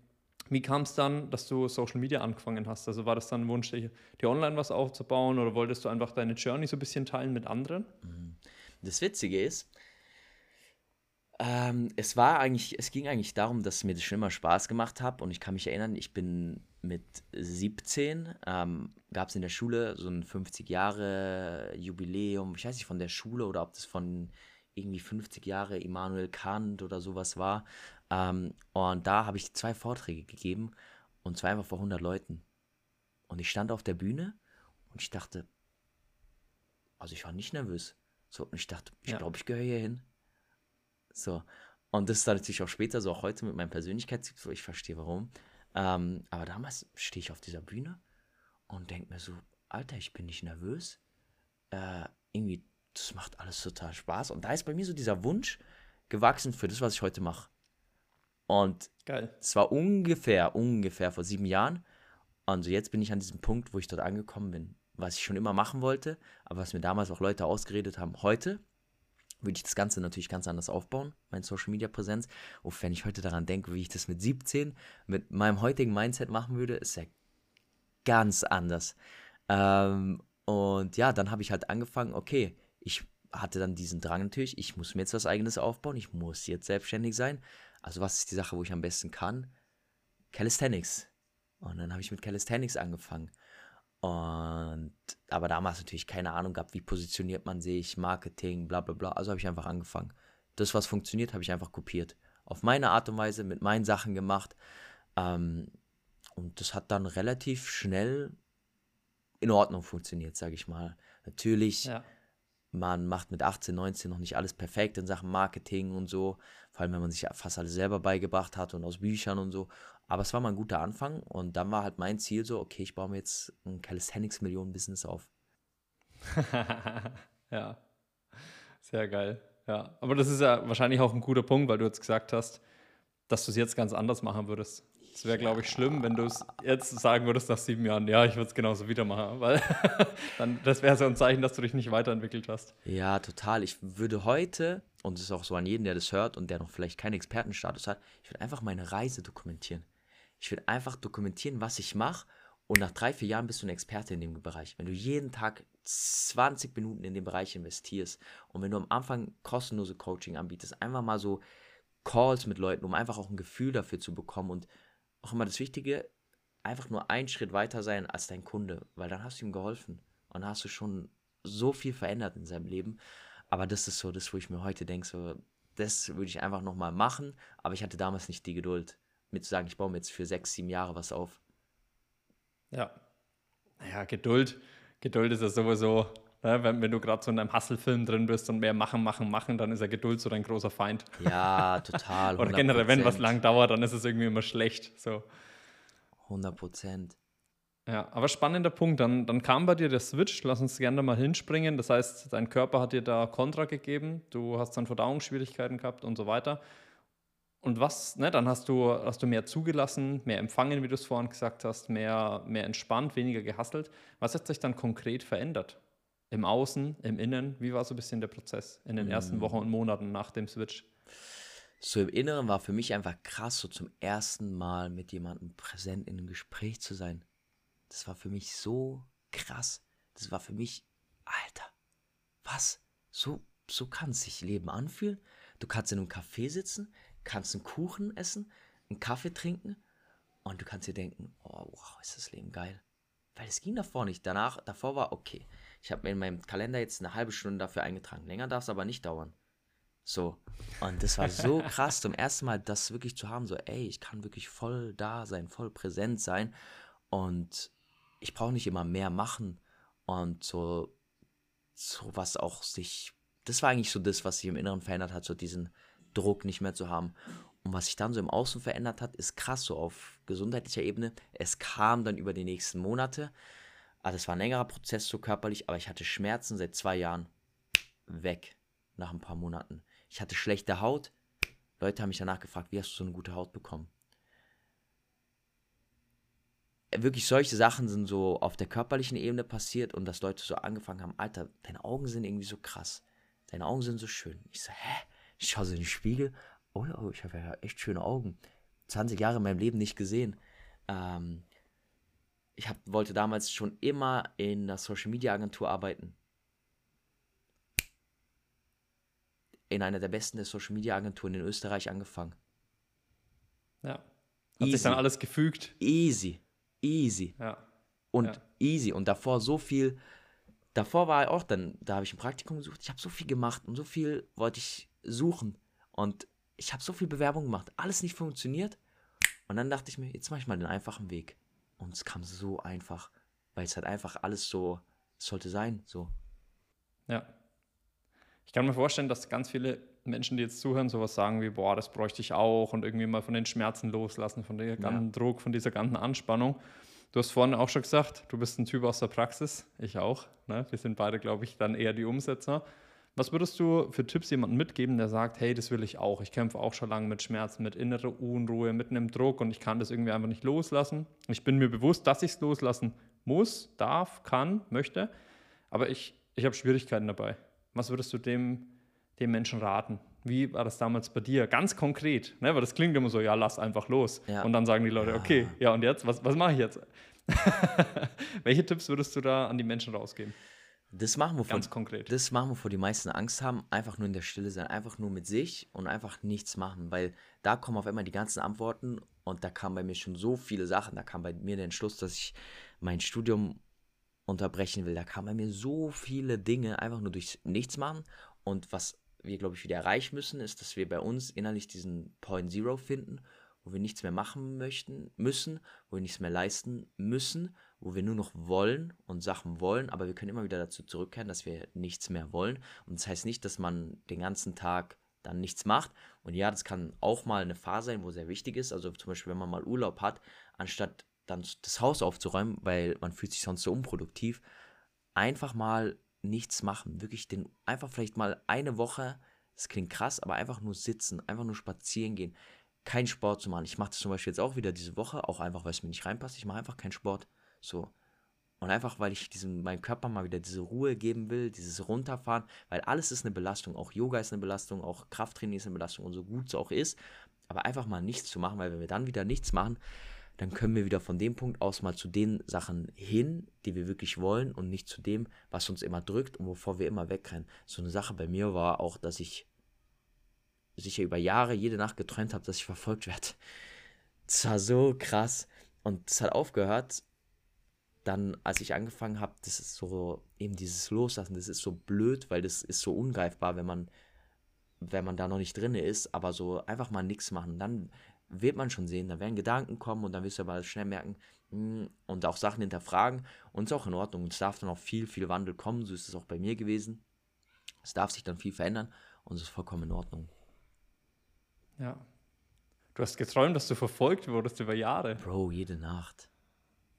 Wie kam es dann, dass du Social Media angefangen hast? Also war das dann ein Wunsch, dir online was aufzubauen oder wolltest du einfach deine Journey so ein bisschen teilen mit anderen? Mhm. Das Witzige ist, ähm, es war eigentlich, es ging eigentlich darum, dass mir das schon immer Spaß gemacht hat und ich kann mich erinnern, ich bin mit 17, ähm, gab es in der Schule so ein 50 Jahre Jubiläum, ich weiß nicht von der Schule oder ob das von irgendwie 50 Jahre Immanuel Kant oder sowas war. Ähm, und da habe ich zwei Vorträge gegeben und zwar einfach vor 100 Leuten. Und ich stand auf der Bühne und ich dachte, also ich war nicht nervös. So, und ich dachte, ich ja. glaube, ich gehöre hier hin. So. Und das ist dann natürlich auch später, so auch heute mit meinem Persönlichkeitstyp, so ich verstehe warum. Ähm, aber damals stehe ich auf dieser Bühne und denke mir so, Alter, ich bin nicht nervös. Äh, irgendwie, das macht alles total Spaß. Und da ist bei mir so dieser Wunsch gewachsen für das, was ich heute mache. Und es war ungefähr, ungefähr vor sieben Jahren. Also jetzt bin ich an diesem Punkt, wo ich dort angekommen bin, was ich schon immer machen wollte, aber was mir damals auch Leute ausgeredet haben. Heute würde ich das Ganze natürlich ganz anders aufbauen, meine Social Media Präsenz. Und wenn ich heute daran denke, wie ich das mit 17 mit meinem heutigen Mindset machen würde, ist ja ganz anders. Ähm, und ja, dann habe ich halt angefangen, okay, ich hatte dann diesen Drang natürlich, ich muss mir jetzt was eigenes aufbauen, ich muss jetzt selbstständig sein. Also was ist die Sache, wo ich am besten kann? Calisthenics. Und dann habe ich mit Calisthenics angefangen. Und aber damals natürlich keine Ahnung gehabt, wie positioniert man sich, Marketing, bla bla bla. Also habe ich einfach angefangen. Das, was funktioniert, habe ich einfach kopiert. Auf meine Art und Weise, mit meinen Sachen gemacht. Ähm, und das hat dann relativ schnell in Ordnung funktioniert, sage ich mal. Natürlich, ja. Man macht mit 18, 19 noch nicht alles perfekt in Sachen Marketing und so. Vor allem, wenn man sich fast alles selber beigebracht hat und aus Büchern und so. Aber es war mal ein guter Anfang und dann war halt mein Ziel so, okay, ich baue mir jetzt ein Calisthenics-Millionen-Business auf. ja, sehr geil. Ja, aber das ist ja wahrscheinlich auch ein guter Punkt, weil du jetzt gesagt hast, dass du es jetzt ganz anders machen würdest. Es wäre, glaube ich, schlimm, wenn du es jetzt sagen würdest nach sieben Jahren, ja, ich würde es genauso wieder machen, weil dann das wäre so ein Zeichen, dass du dich nicht weiterentwickelt hast. Ja, total. Ich würde heute, und es ist auch so an jeden, der das hört und der noch vielleicht keinen Expertenstatus hat, ich würde einfach meine Reise dokumentieren. Ich will einfach dokumentieren, was ich mache. Und nach drei, vier Jahren bist du ein Experte in dem Bereich. Wenn du jeden Tag 20 Minuten in den Bereich investierst und wenn du am Anfang kostenlose Coaching anbietest, einfach mal so Calls mit Leuten, um einfach auch ein Gefühl dafür zu bekommen und auch immer das Wichtige, einfach nur einen Schritt weiter sein als dein Kunde, weil dann hast du ihm geholfen und hast du schon so viel verändert in seinem Leben. Aber das ist so das, wo ich mir heute denke, so, das würde ich einfach nochmal machen, aber ich hatte damals nicht die Geduld mir zu sagen, ich baue mir jetzt für sechs, sieben Jahre was auf. Ja. Naja, Geduld. Geduld ist ja sowieso, ne, wenn, wenn du gerade so in einem Hustle-Film drin bist und mehr machen, machen, machen, dann ist ja Geduld so dein großer Feind. Ja, total. Oder generell, wenn was lang dauert, dann ist es irgendwie immer schlecht. So. 100 Prozent. Ja, aber spannender Punkt. Dann, dann kam bei dir der Switch. Lass uns gerne mal hinspringen. Das heißt, dein Körper hat dir da Kontra gegeben. Du hast dann Verdauungsschwierigkeiten gehabt und so weiter. Und was, ne, dann hast du, hast du mehr zugelassen, mehr empfangen, wie du es vorhin gesagt hast, mehr, mehr entspannt, weniger gehasselt. Was hat sich dann konkret verändert? Im Außen, im Innen? Wie war so ein bisschen der Prozess in den ersten Wochen und Monaten nach dem Switch? So im Inneren war für mich einfach krass, so zum ersten Mal mit jemandem präsent in einem Gespräch zu sein. Das war für mich so krass. Das war für mich, Alter, was? So, so kann sich Leben anfühlen? Du kannst in einem Café sitzen, kannst einen Kuchen essen, einen Kaffee trinken und du kannst dir denken, oh, wow, ist das Leben geil. Weil es ging davor nicht. Danach, davor war okay. Ich habe mir in meinem Kalender jetzt eine halbe Stunde dafür eingetragen. Länger darf es aber nicht dauern. So. Und das war so krass, zum ersten Mal das wirklich zu haben, so, ey, ich kann wirklich voll da sein, voll präsent sein. Und ich brauche nicht immer mehr machen. Und so, so was auch sich, das war eigentlich so das, was sich im Inneren verändert hat, so diesen Druck nicht mehr zu haben. Und was sich dann so im Außen verändert hat, ist krass, so auf gesundheitlicher Ebene. Es kam dann über die nächsten Monate. Also es war ein längerer Prozess so körperlich, aber ich hatte Schmerzen seit zwei Jahren weg nach ein paar Monaten. Ich hatte schlechte Haut. Leute haben mich danach gefragt, wie hast du so eine gute Haut bekommen? Wirklich solche Sachen sind so auf der körperlichen Ebene passiert und dass Leute so angefangen haben, Alter, deine Augen sind irgendwie so krass. Deine Augen sind so schön. Ich so, hä? Ich schaue so in den Spiegel. Oh ja, ich habe ja echt schöne Augen. 20 Jahre in meinem Leben nicht gesehen. Ähm, ich hab, wollte damals schon immer in einer Social Media Agentur arbeiten. In einer der besten der Social Media Agenturen in Österreich angefangen. Ja. Hat easy. sich dann alles gefügt. Easy. Easy. Ja. Und ja. easy. Und davor so viel davor war auch dann, da habe ich ein Praktikum gesucht. Ich habe so viel gemacht und so viel wollte ich suchen. Und ich habe so viel Bewerbung gemacht. Alles nicht funktioniert. Und dann dachte ich mir, jetzt mache ich mal den einfachen Weg. Und es kam so einfach, weil es halt einfach alles so sollte sein. So. Ja. Ich kann mir vorstellen, dass ganz viele Menschen, die jetzt zuhören, sowas sagen wie, boah, das bräuchte ich auch und irgendwie mal von den Schmerzen loslassen, von dem ganzen ja. Druck, von dieser ganzen Anspannung. Du hast vorhin auch schon gesagt, du bist ein Typ aus der Praxis, ich auch. Ne? Wir sind beide, glaube ich, dann eher die Umsetzer. Was würdest du für Tipps jemandem mitgeben, der sagt, hey, das will ich auch. Ich kämpfe auch schon lange mit Schmerzen, mit innerer Unruhe, mit einem Druck und ich kann das irgendwie einfach nicht loslassen. Ich bin mir bewusst, dass ich es loslassen muss, darf, kann, möchte, aber ich, ich habe Schwierigkeiten dabei. Was würdest du dem, dem Menschen raten? Wie war das damals bei dir? Ganz konkret, ne? weil das klingt immer so, ja, lass einfach los. Ja. Und dann sagen die Leute, ja. okay, ja, und jetzt, was, was mache ich jetzt? Welche Tipps würdest du da an die Menschen rausgeben? Das machen, wovon, Ganz konkret. Das machen, wovor die meisten Angst haben, einfach nur in der Stille sein, einfach nur mit sich und einfach nichts machen, weil da kommen auf einmal die ganzen Antworten und da kamen bei mir schon so viele Sachen. Da kam bei mir der Entschluss, dass ich mein Studium unterbrechen will. Da kamen bei mir so viele Dinge einfach nur durch nichts machen und was wir, glaube ich, wieder erreichen müssen, ist, dass wir bei uns innerlich diesen Point Zero finden, wo wir nichts mehr machen möchten, müssen, wo wir nichts mehr leisten müssen wo wir nur noch wollen und Sachen wollen, aber wir können immer wieder dazu zurückkehren, dass wir nichts mehr wollen. Und das heißt nicht, dass man den ganzen Tag dann nichts macht. Und ja, das kann auch mal eine Phase sein, wo sehr wichtig ist. Also zum Beispiel, wenn man mal Urlaub hat, anstatt dann das Haus aufzuräumen, weil man fühlt sich sonst so unproduktiv, einfach mal nichts machen. Wirklich den, einfach vielleicht mal eine Woche, das klingt krass, aber einfach nur sitzen, einfach nur spazieren gehen, keinen Sport zu machen. Ich mache das zum Beispiel jetzt auch wieder diese Woche, auch einfach, weil es mir nicht reinpasst. Ich mache einfach keinen Sport. So. Und einfach, weil ich diesem, meinem Körper mal wieder diese Ruhe geben will, dieses Runterfahren, weil alles ist eine Belastung. Auch Yoga ist eine Belastung, auch Krafttraining ist eine Belastung und so gut es auch ist. Aber einfach mal nichts zu machen, weil wenn wir dann wieder nichts machen, dann können wir wieder von dem Punkt aus mal zu den Sachen hin, die wir wirklich wollen und nicht zu dem, was uns immer drückt und wovor wir immer wegrennen. So eine Sache bei mir war auch, dass ich sicher über Jahre jede Nacht geträumt habe, dass ich verfolgt werde. Das war so krass. Und das hat aufgehört, dann, als ich angefangen habe, das ist so, eben dieses Loslassen, das ist so blöd, weil das ist so ungreifbar, wenn man, wenn man da noch nicht drin ist, aber so einfach mal nichts machen, dann wird man schon sehen, da werden Gedanken kommen und dann wirst du aber schnell merken hm, und auch Sachen hinterfragen und es ist auch in Ordnung. Es darf dann auch viel, viel Wandel kommen, so ist es auch bei mir gewesen. Es darf sich dann viel verändern und es ist vollkommen in Ordnung. Ja. Du hast geträumt, dass du verfolgt wurdest über Jahre. Bro, jede Nacht.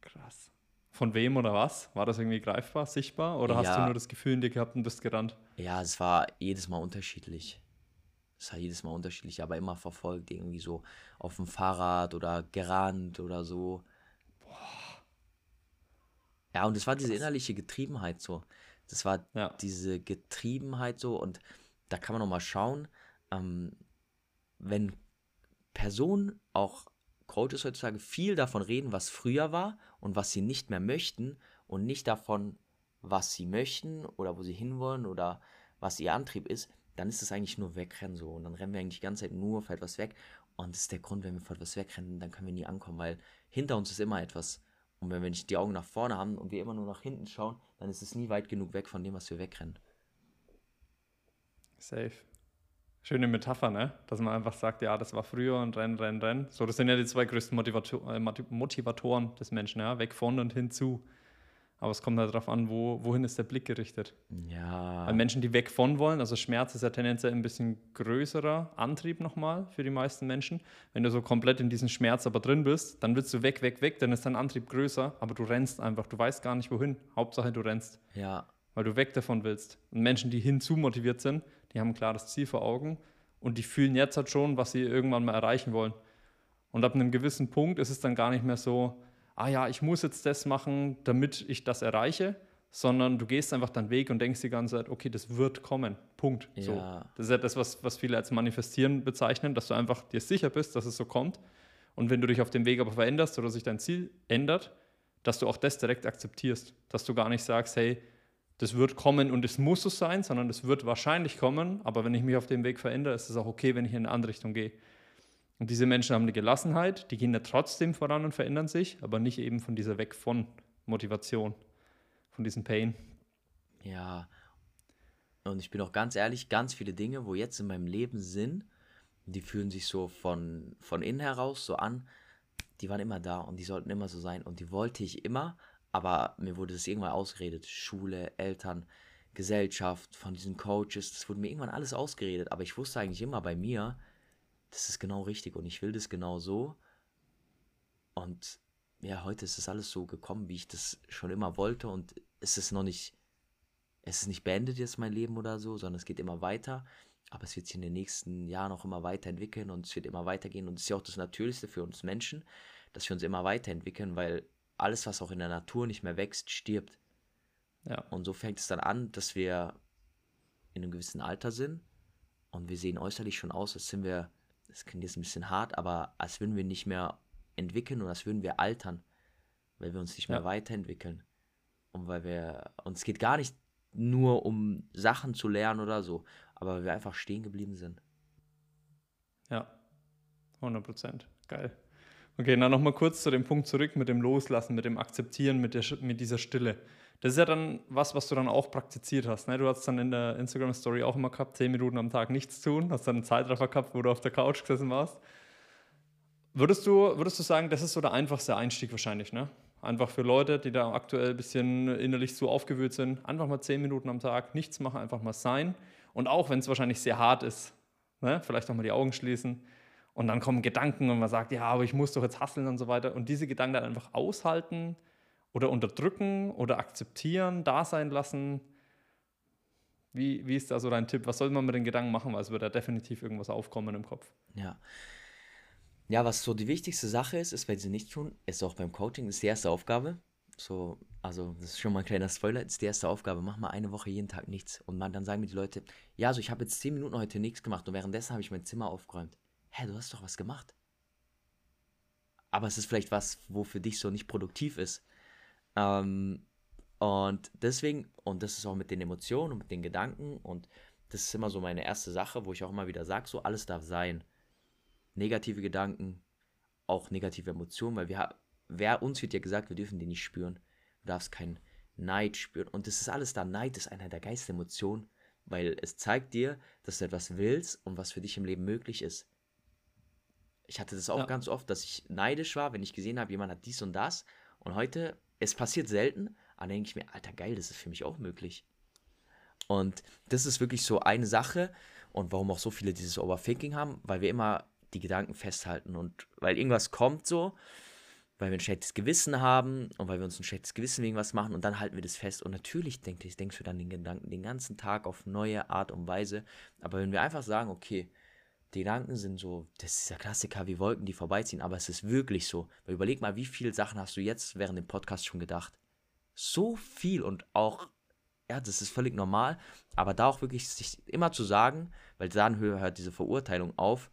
Krass. Von wem oder was? War das irgendwie greifbar, sichtbar? Oder ja. hast du nur das Gefühl in dir gehabt und bist gerannt? Ja, es war jedes Mal unterschiedlich. Es war jedes Mal unterschiedlich, aber immer verfolgt, irgendwie so auf dem Fahrrad oder gerannt oder so. Boah. Ja, und es war diese innerliche Getriebenheit so. Das war ja. diese Getriebenheit so und da kann man nochmal schauen, ähm, wenn Personen auch Coaches heutzutage viel davon reden, was früher war und was sie nicht mehr möchten und nicht davon, was sie möchten oder wo sie hinwollen oder was ihr Antrieb ist, dann ist es eigentlich nur wegrennen so. Und dann rennen wir eigentlich die ganze Zeit nur vor etwas weg. Und das ist der Grund, wenn wir vor etwas wegrennen, dann können wir nie ankommen, weil hinter uns ist immer etwas. Und wenn wir nicht die Augen nach vorne haben und wir immer nur nach hinten schauen, dann ist es nie weit genug weg von dem, was wir wegrennen. Safe. Schöne Metapher, ne? Dass man einfach sagt, ja, das war früher und renn, renn, renn. So, das sind ja die zwei größten Motivator äh, Motivatoren des Menschen, ja, weg von und hinzu. Aber es kommt halt darauf an, wo, wohin ist der Blick gerichtet. Ja. Weil Menschen, die weg von wollen, also Schmerz ist ja tendenziell ein bisschen größerer Antrieb nochmal für die meisten Menschen. Wenn du so komplett in diesem Schmerz aber drin bist, dann willst du weg, weg, weg, dann ist dein Antrieb größer, aber du rennst einfach, du weißt gar nicht wohin. Hauptsache du rennst. Ja. Weil du weg davon willst. Und Menschen, die hinzu motiviert sind, die haben ein klares Ziel vor Augen und die fühlen jetzt halt schon, was sie irgendwann mal erreichen wollen. Und ab einem gewissen Punkt ist es dann gar nicht mehr so, ah ja, ich muss jetzt das machen, damit ich das erreiche, sondern du gehst einfach deinen Weg und denkst die ganze Zeit, okay, das wird kommen. Punkt. Ja. So. Das ist ja das, was, was viele als Manifestieren bezeichnen, dass du einfach dir sicher bist, dass es so kommt. Und wenn du dich auf dem Weg aber veränderst oder sich dein Ziel ändert, dass du auch das direkt akzeptierst. Dass du gar nicht sagst, hey, das wird kommen und es muss so sein, sondern es wird wahrscheinlich kommen, aber wenn ich mich auf dem Weg verändere, ist es auch okay, wenn ich in eine andere Richtung gehe. Und diese Menschen haben eine Gelassenheit, die gehen ja trotzdem voran und verändern sich, aber nicht eben von dieser Weg von Motivation, von diesem Pain. Ja. Und ich bin auch ganz ehrlich, ganz viele Dinge, wo jetzt in meinem Leben sind, die fühlen sich so von, von innen heraus so an, die waren immer da und die sollten immer so sein und die wollte ich immer, aber mir wurde das irgendwann ausgeredet. Schule, Eltern, Gesellschaft, von diesen Coaches, das wurde mir irgendwann alles ausgeredet, aber ich wusste eigentlich immer bei mir, das ist genau richtig und ich will das genau so. Und ja, heute ist das alles so gekommen, wie ich das schon immer wollte und es ist noch nicht, es ist nicht beendet jetzt mein Leben oder so, sondern es geht immer weiter. Aber es wird sich in den nächsten Jahren auch immer weiterentwickeln und es wird immer weitergehen. Und es ist ja auch das Natürlichste für uns Menschen, dass wir uns immer weiterentwickeln, weil alles, was auch in der Natur nicht mehr wächst, stirbt. Ja. Und so fängt es dann an, dass wir in einem gewissen Alter sind und wir sehen äußerlich schon aus, als sind wir, das klingt jetzt ein bisschen hart, aber als würden wir nicht mehr entwickeln und als würden wir altern, weil wir uns nicht mehr ja. weiterentwickeln. Und weil wir, uns geht gar nicht nur um Sachen zu lernen oder so, aber weil wir einfach stehen geblieben sind. Ja, 100 Prozent. Geil. Okay, dann nochmal kurz zu dem Punkt zurück mit dem Loslassen, mit dem Akzeptieren, mit, der, mit dieser Stille. Das ist ja dann was, was du dann auch praktiziert hast. Ne? Du hast dann in der Instagram-Story auch immer gehabt, 10 Minuten am Tag nichts tun, hast dann einen Zeitraffer gehabt, wo du auf der Couch gesessen warst. Würdest du, würdest du sagen, das ist so der einfachste Einstieg wahrscheinlich, ne? Einfach für Leute, die da aktuell ein bisschen innerlich so aufgewühlt sind, einfach mal 10 Minuten am Tag nichts machen, einfach mal sein. Und auch wenn es wahrscheinlich sehr hart ist, ne? vielleicht auch mal die Augen schließen. Und dann kommen Gedanken und man sagt, ja, aber ich muss doch jetzt hasseln und so weiter. Und diese Gedanken dann einfach aushalten oder unterdrücken oder akzeptieren, da sein lassen. Wie, wie ist da so dein Tipp? Was soll man mit den Gedanken machen? Weil es wird da definitiv irgendwas aufkommen im Kopf. Ja. Ja, was so die wichtigste Sache ist, ist, wenn sie nicht tun, ist auch beim Coaching, ist die erste Aufgabe. So, also das ist schon mal ein kleiner Spoiler, ist die erste Aufgabe, mach mal eine Woche jeden Tag nichts. Und man, dann sagen mir die Leute, ja, also ich habe jetzt zehn Minuten heute nichts gemacht und währenddessen habe ich mein Zimmer aufgeräumt. Hä, du hast doch was gemacht. Aber es ist vielleicht was, wo für dich so nicht produktiv ist. Ähm, und deswegen, und das ist auch mit den Emotionen und mit den Gedanken und das ist immer so meine erste Sache, wo ich auch immer wieder sage, so alles darf sein negative Gedanken, auch negative Emotionen, weil wir wer uns wird ja gesagt, wir dürfen die nicht spüren. Du darfst keinen Neid spüren. Und das ist alles da. Neid ist einer der geilsten Emotionen, weil es zeigt dir, dass du etwas willst und was für dich im Leben möglich ist. Ich hatte das auch ja. ganz oft, dass ich neidisch war, wenn ich gesehen habe, jemand hat dies und das. Und heute, es passiert selten, aber denke ich mir, Alter, geil, das ist für mich auch möglich. Und das ist wirklich so eine Sache und warum auch so viele dieses Overthinking haben, weil wir immer die Gedanken festhalten und weil irgendwas kommt so, weil wir ein schlechtes Gewissen haben und weil wir uns ein schlechtes Gewissen wegen was machen und dann halten wir das fest und natürlich denk, denkst du dann den Gedanken den ganzen Tag auf neue Art und Weise, aber wenn wir einfach sagen, okay, die Gedanken sind so, das ist der Klassiker wie Wolken, die vorbeiziehen, aber es ist wirklich so, weil überleg mal, wie viele Sachen hast du jetzt während dem Podcast schon gedacht? So viel und auch ja, das ist völlig normal, aber da auch wirklich sich immer zu sagen, weil dann hört diese Verurteilung auf,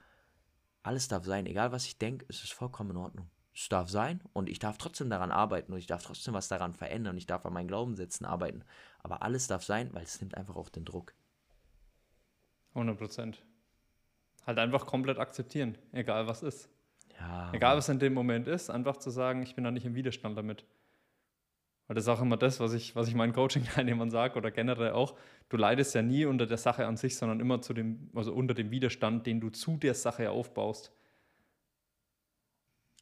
alles darf sein, egal was ich denke, es ist vollkommen in Ordnung. Es darf sein und ich darf trotzdem daran arbeiten und ich darf trotzdem was daran verändern. Ich darf an meinen Glaubenssätzen arbeiten. Aber alles darf sein, weil es nimmt einfach auch den Druck. 100 Prozent. Halt einfach komplett akzeptieren, egal was ist. Ja, egal was in dem Moment ist, einfach zu sagen, ich bin da nicht im Widerstand damit. Weil das ist auch immer das, was ich, was ich meinen Coaching-Teilnehmern sage oder generell auch. Du leidest ja nie unter der Sache an sich, sondern immer zu dem, also unter dem Widerstand, den du zu der Sache aufbaust.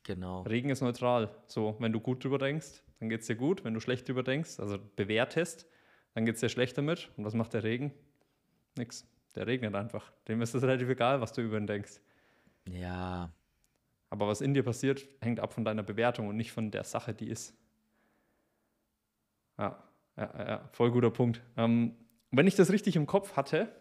Genau. Regen ist neutral. So, wenn du gut drüber denkst, dann geht es dir gut. Wenn du schlecht drüber denkst, also bewertest, dann geht es dir schlecht damit. Und was macht der Regen? Nix. Der regnet einfach. Dem ist es relativ egal, was du über ihn denkst. Ja. Aber was in dir passiert, hängt ab von deiner Bewertung und nicht von der Sache, die ist. Ja, ja, ja voll guter Punkt. Ähm, wenn ich das richtig im Kopf hatte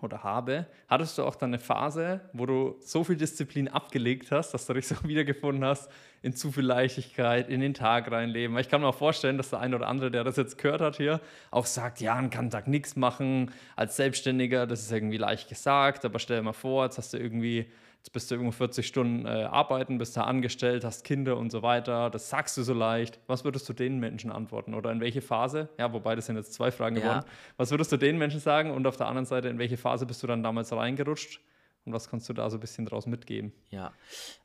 oder habe, hattest du auch dann eine Phase, wo du so viel Disziplin abgelegt hast, dass du dich so wiedergefunden hast in zu viel Leichtigkeit, in den Tag reinleben. Ich kann mir auch vorstellen, dass der eine oder andere, der das jetzt gehört hat hier, auch sagt, ja, man kann Tag nichts machen als Selbstständiger, das ist irgendwie leicht gesagt, aber stell dir mal vor, jetzt hast du irgendwie bist du irgendwo 40 Stunden äh, arbeiten, bist da angestellt, hast Kinder und so weiter, das sagst du so leicht. Was würdest du den Menschen antworten? Oder in welche Phase? Ja, wobei das sind jetzt zwei Fragen geworden. Ja. Was würdest du den Menschen sagen? Und auf der anderen Seite, in welche Phase bist du dann damals reingerutscht? Und was kannst du da so ein bisschen draus mitgeben? Ja,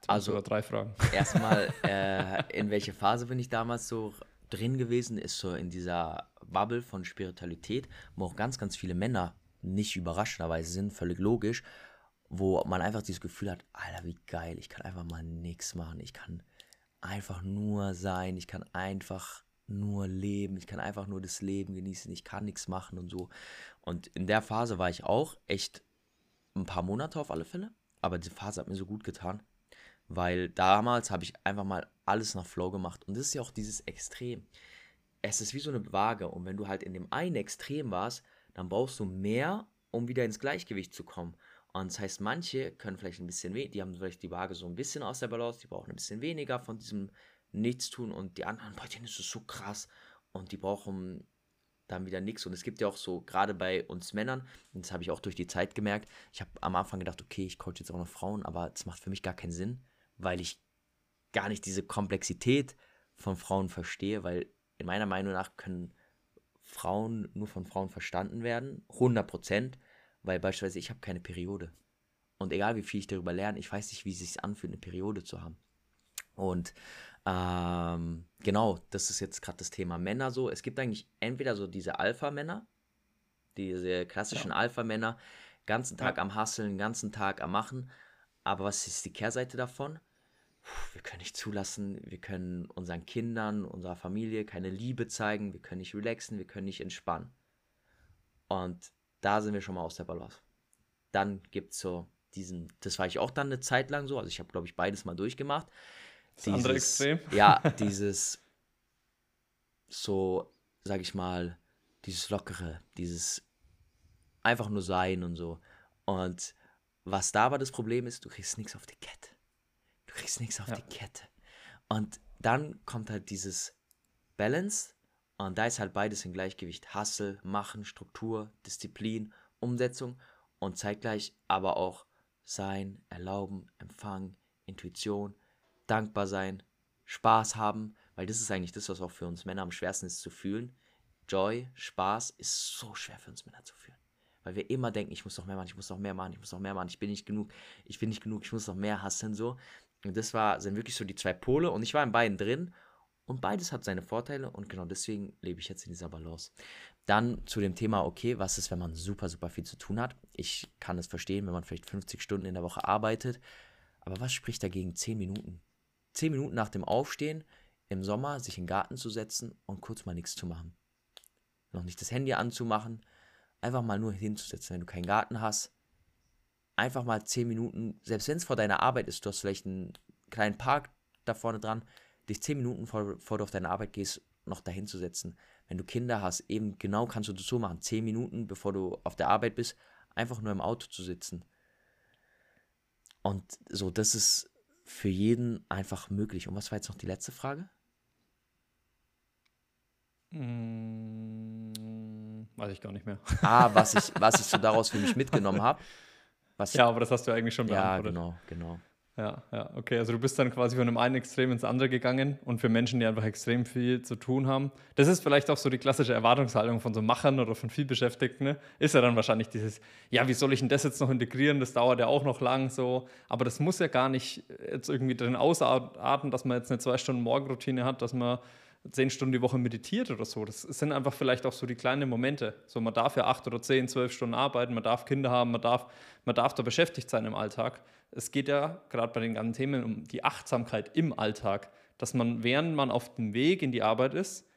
also drei Fragen. Erstmal, äh, in welche Phase bin ich damals so drin gewesen? Ist so in dieser Bubble von Spiritualität, wo auch ganz, ganz viele Männer nicht überraschenderweise sind, völlig logisch, wo man einfach dieses Gefühl hat, Alter, wie geil, ich kann einfach mal nichts machen, ich kann einfach nur sein, ich kann einfach nur leben, ich kann einfach nur das Leben genießen, ich kann nichts machen und so. Und in der Phase war ich auch echt ein paar Monate auf alle Fälle, aber diese Phase hat mir so gut getan, weil damals habe ich einfach mal alles nach Flow gemacht und das ist ja auch dieses Extrem. Es ist wie so eine Waage und wenn du halt in dem einen Extrem warst, dann brauchst du mehr, um wieder ins Gleichgewicht zu kommen. Und das heißt, manche können vielleicht ein bisschen weniger, die haben vielleicht die Waage so ein bisschen aus der Balance, die brauchen ein bisschen weniger von diesem Nichtstun und die anderen, bei denen ist es so krass und die brauchen dann wieder nichts. Und es gibt ja auch so, gerade bei uns Männern, und das habe ich auch durch die Zeit gemerkt, ich habe am Anfang gedacht, okay, ich coach jetzt auch noch Frauen, aber das macht für mich gar keinen Sinn, weil ich gar nicht diese Komplexität von Frauen verstehe, weil in meiner Meinung nach können Frauen nur von Frauen verstanden werden, 100 Prozent, weil beispielsweise ich habe keine Periode. Und egal wie viel ich darüber lerne, ich weiß nicht, wie es sich anfühlt, eine Periode zu haben. Und ähm, genau, das ist jetzt gerade das Thema Männer so. Es gibt eigentlich entweder so diese Alpha-Männer, diese klassischen ja. Alpha-Männer, ganzen Tag ja. am Hasseln, ganzen Tag am Machen. Aber was ist die Kehrseite davon? wir können nicht zulassen, wir können unseren Kindern, unserer Familie keine Liebe zeigen, wir können nicht relaxen, wir können nicht entspannen. Und da sind wir schon mal aus der Balance. Dann gibt es so diesen, das war ich auch dann eine Zeit lang so, also ich habe, glaube ich, beides mal durchgemacht. Das dieses, andere Extrem. Ja, dieses so, sag ich mal, dieses Lockere, dieses einfach nur sein und so. Und was da aber das Problem ist, du kriegst nichts auf die Kette. Du kriegst nichts auf ja. die Kette. Und dann kommt halt dieses Balance und da ist halt beides im Gleichgewicht. Hustle, Machen, Struktur, Disziplin, Umsetzung und zeitgleich aber auch Sein, Erlauben, Empfangen, Intuition, dankbar sein, Spaß haben, weil das ist eigentlich das, was auch für uns Männer am schwersten ist zu fühlen. Joy, Spaß ist so schwer für uns Männer zu fühlen. Weil wir immer denken, ich muss noch mehr machen, ich muss noch mehr machen, ich muss noch mehr machen, ich bin nicht genug, ich bin nicht genug, ich muss noch mehr hassen so. Und das war, sind wirklich so die zwei Pole und ich war in beiden drin und beides hat seine Vorteile und genau deswegen lebe ich jetzt in dieser Balance. Dann zu dem Thema, okay, was ist, wenn man super, super viel zu tun hat? Ich kann es verstehen, wenn man vielleicht 50 Stunden in der Woche arbeitet, aber was spricht dagegen 10 Minuten? 10 Minuten nach dem Aufstehen im Sommer sich in den Garten zu setzen und kurz mal nichts zu machen. Noch nicht das Handy anzumachen, einfach mal nur hinzusetzen, wenn du keinen Garten hast, einfach mal zehn Minuten, selbst wenn es vor deiner Arbeit ist, du hast vielleicht einen kleinen Park da vorne dran, dich zehn Minuten vor, bevor du auf deine Arbeit gehst, noch dahin zu setzen. Wenn du Kinder hast, eben genau kannst du das so machen. Zehn Minuten, bevor du auf der Arbeit bist, einfach nur im Auto zu sitzen. Und so, das ist für jeden einfach möglich. Und was war jetzt noch die letzte Frage? Hm, weiß ich gar nicht mehr. Ah, was ich, was ich so daraus für mich mitgenommen habe. Ja, aber das hast du eigentlich schon beantwortet. Ja, genau, genau. Ja, ja, okay. Also du bist dann quasi von dem einen Extrem ins andere gegangen und für Menschen, die einfach extrem viel zu tun haben. Das ist vielleicht auch so die klassische Erwartungshaltung von so Machern oder von vielbeschäftigten. Ne? Ist ja dann wahrscheinlich dieses, ja, wie soll ich denn das jetzt noch integrieren? Das dauert ja auch noch lang so. Aber das muss ja gar nicht jetzt irgendwie drin ausarten, dass man jetzt eine zwei Stunden Morgenroutine hat, dass man zehn Stunden die Woche meditiert oder so. Das sind einfach vielleicht auch so die kleinen Momente. So, man darf ja acht oder zehn, zwölf Stunden arbeiten, man darf Kinder haben, man darf, man darf da beschäftigt sein im Alltag. Es geht ja gerade bei den ganzen Themen um die Achtsamkeit im Alltag, dass man, während man auf dem Weg in die Arbeit ist,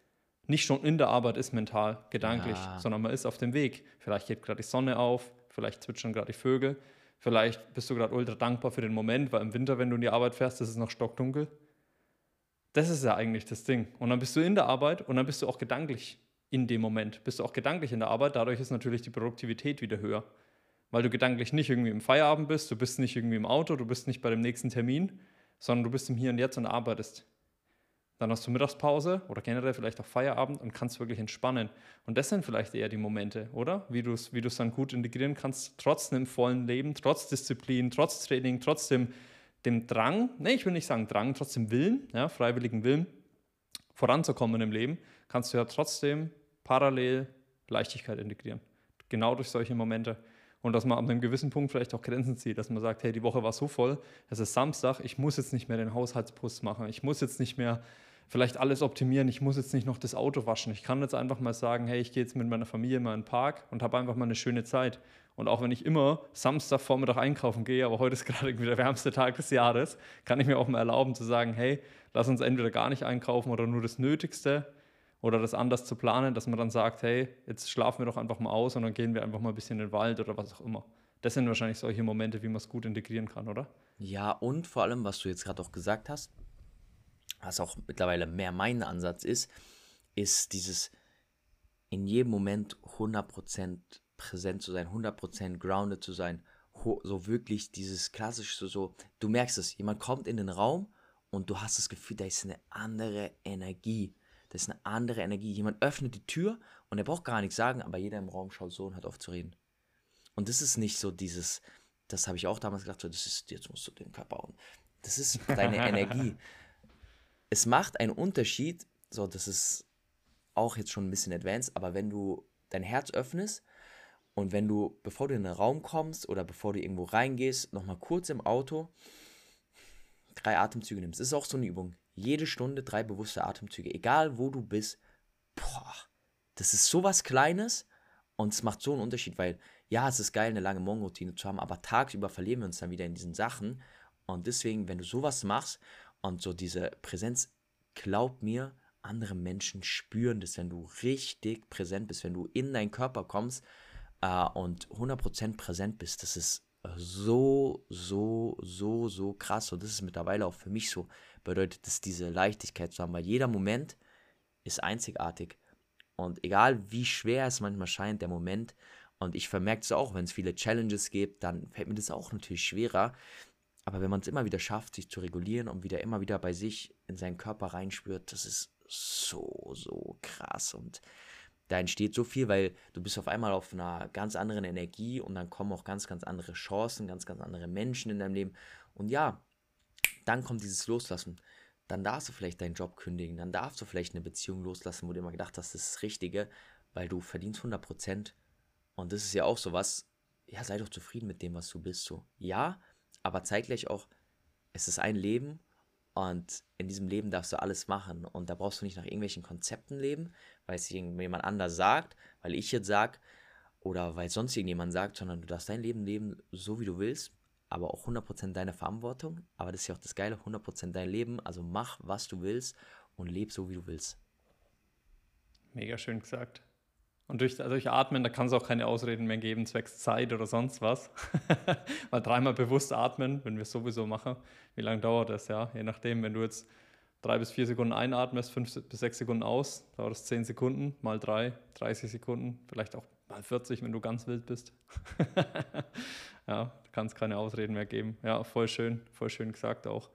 nicht schon in der Arbeit ist mental, gedanklich, ja. sondern man ist auf dem Weg. Vielleicht geht gerade die Sonne auf, vielleicht zwitschern gerade die Vögel, vielleicht bist du gerade ultra dankbar für den Moment, weil im Winter, wenn du in die Arbeit fährst, ist es noch stockdunkel das ist ja eigentlich das Ding. Und dann bist du in der Arbeit und dann bist du auch gedanklich in dem Moment. Bist du auch gedanklich in der Arbeit, dadurch ist natürlich die Produktivität wieder höher. Weil du gedanklich nicht irgendwie im Feierabend bist, du bist nicht irgendwie im Auto, du bist nicht bei dem nächsten Termin, sondern du bist im Hier und Jetzt und arbeitest. Dann hast du Mittagspause oder generell vielleicht auch Feierabend und kannst wirklich entspannen. Und das sind vielleicht eher die Momente, oder? Wie du es wie dann gut integrieren kannst, trotz einem vollen Leben, trotz Disziplin, trotz Training, trotzdem dem Drang, ne, ich will nicht sagen Drang, trotzdem Willen, ja, freiwilligen Willen, voranzukommen im Leben, kannst du ja trotzdem parallel Leichtigkeit integrieren. Genau durch solche Momente. Und dass man ab einem gewissen Punkt vielleicht auch Grenzen zieht, dass man sagt, hey, die Woche war so voll, es ist Samstag, ich muss jetzt nicht mehr den Haushaltspust machen, ich muss jetzt nicht mehr vielleicht alles optimieren. Ich muss jetzt nicht noch das Auto waschen. Ich kann jetzt einfach mal sagen, hey, ich gehe jetzt mit meiner Familie mal in den Park und habe einfach mal eine schöne Zeit. Und auch wenn ich immer Samstagvormittag einkaufen gehe, aber heute ist gerade der wärmste Tag des Jahres, kann ich mir auch mal erlauben zu sagen, hey, lass uns entweder gar nicht einkaufen oder nur das Nötigste oder das anders zu planen, dass man dann sagt, hey, jetzt schlafen wir doch einfach mal aus und dann gehen wir einfach mal ein bisschen in den Wald oder was auch immer. Das sind wahrscheinlich solche Momente, wie man es gut integrieren kann, oder? Ja, und vor allem, was du jetzt gerade auch gesagt hast, was auch mittlerweile mehr mein Ansatz ist, ist dieses in jedem Moment 100% präsent zu sein, 100% grounded zu sein, so wirklich dieses klassische, so, du merkst es, jemand kommt in den Raum und du hast das Gefühl, da ist eine andere Energie. Das ist eine andere Energie. Jemand öffnet die Tür und er braucht gar nichts sagen, aber jeder im Raum schaut so und hat auf zu reden. Und das ist nicht so dieses, das habe ich auch damals gedacht, so, das ist, jetzt musst du den Körper bauen. Das ist deine Energie. Es macht einen Unterschied, so, das ist auch jetzt schon ein bisschen advanced, aber wenn du dein Herz öffnest und wenn du, bevor du in den Raum kommst oder bevor du irgendwo reingehst, nochmal kurz im Auto drei Atemzüge nimmst. Das ist auch so eine Übung jede Stunde drei bewusste Atemzüge, egal wo du bist. Boah, das ist so was Kleines und es macht so einen Unterschied, weil ja, es ist geil, eine lange Morgenroutine zu haben, aber tagsüber verlieren wir uns dann wieder in diesen Sachen. Und deswegen, wenn du sowas machst und so diese Präsenz, glaub mir, andere Menschen spüren das, wenn du richtig präsent bist, wenn du in deinen Körper kommst äh, und 100% präsent bist. Das ist so, so, so, so krass. Und das ist mittlerweile auch für mich so bedeutet es, diese Leichtigkeit zu haben, weil jeder Moment ist einzigartig. Und egal wie schwer es manchmal scheint, der Moment, und ich vermerke es auch, wenn es viele Challenges gibt, dann fällt mir das auch natürlich schwerer. Aber wenn man es immer wieder schafft, sich zu regulieren und wieder immer wieder bei sich in seinen Körper reinspürt, das ist so, so krass. Und da entsteht so viel, weil du bist auf einmal auf einer ganz anderen Energie und dann kommen auch ganz, ganz andere Chancen, ganz, ganz andere Menschen in deinem Leben. Und ja, dann kommt dieses Loslassen. Dann darfst du vielleicht deinen Job kündigen, dann darfst du vielleicht eine Beziehung loslassen, wo du immer gedacht hast, das ist das Richtige, weil du verdienst 100%. Und das ist ja auch so was, ja, sei doch zufrieden mit dem, was du bist. So, ja, aber zeitgleich auch, es ist ein Leben und in diesem Leben darfst du alles machen. Und da brauchst du nicht nach irgendwelchen Konzepten leben, weil es irgendjemand anders sagt, weil ich jetzt sage oder weil sonst irgendjemand sagt, sondern du darfst dein Leben leben, so wie du willst aber auch 100% deine Verantwortung. Aber das ist ja auch das Geile, 100% dein Leben. Also mach, was du willst und leb so, wie du willst. Mega schön gesagt. Und durch, durch Atmen, da kann es auch keine Ausreden mehr geben, zwecks Zeit oder sonst was. Weil dreimal bewusst atmen, wenn wir es sowieso machen, wie lange dauert das, ja? Je nachdem, wenn du jetzt drei bis vier Sekunden einatmest, fünf bis sechs Sekunden aus, dauert es zehn Sekunden, mal drei, 30 Sekunden, vielleicht auch mal 40, wenn du ganz wild bist. ja, kann es keine Ausreden mehr geben. Ja, voll schön, voll schön gesagt auch.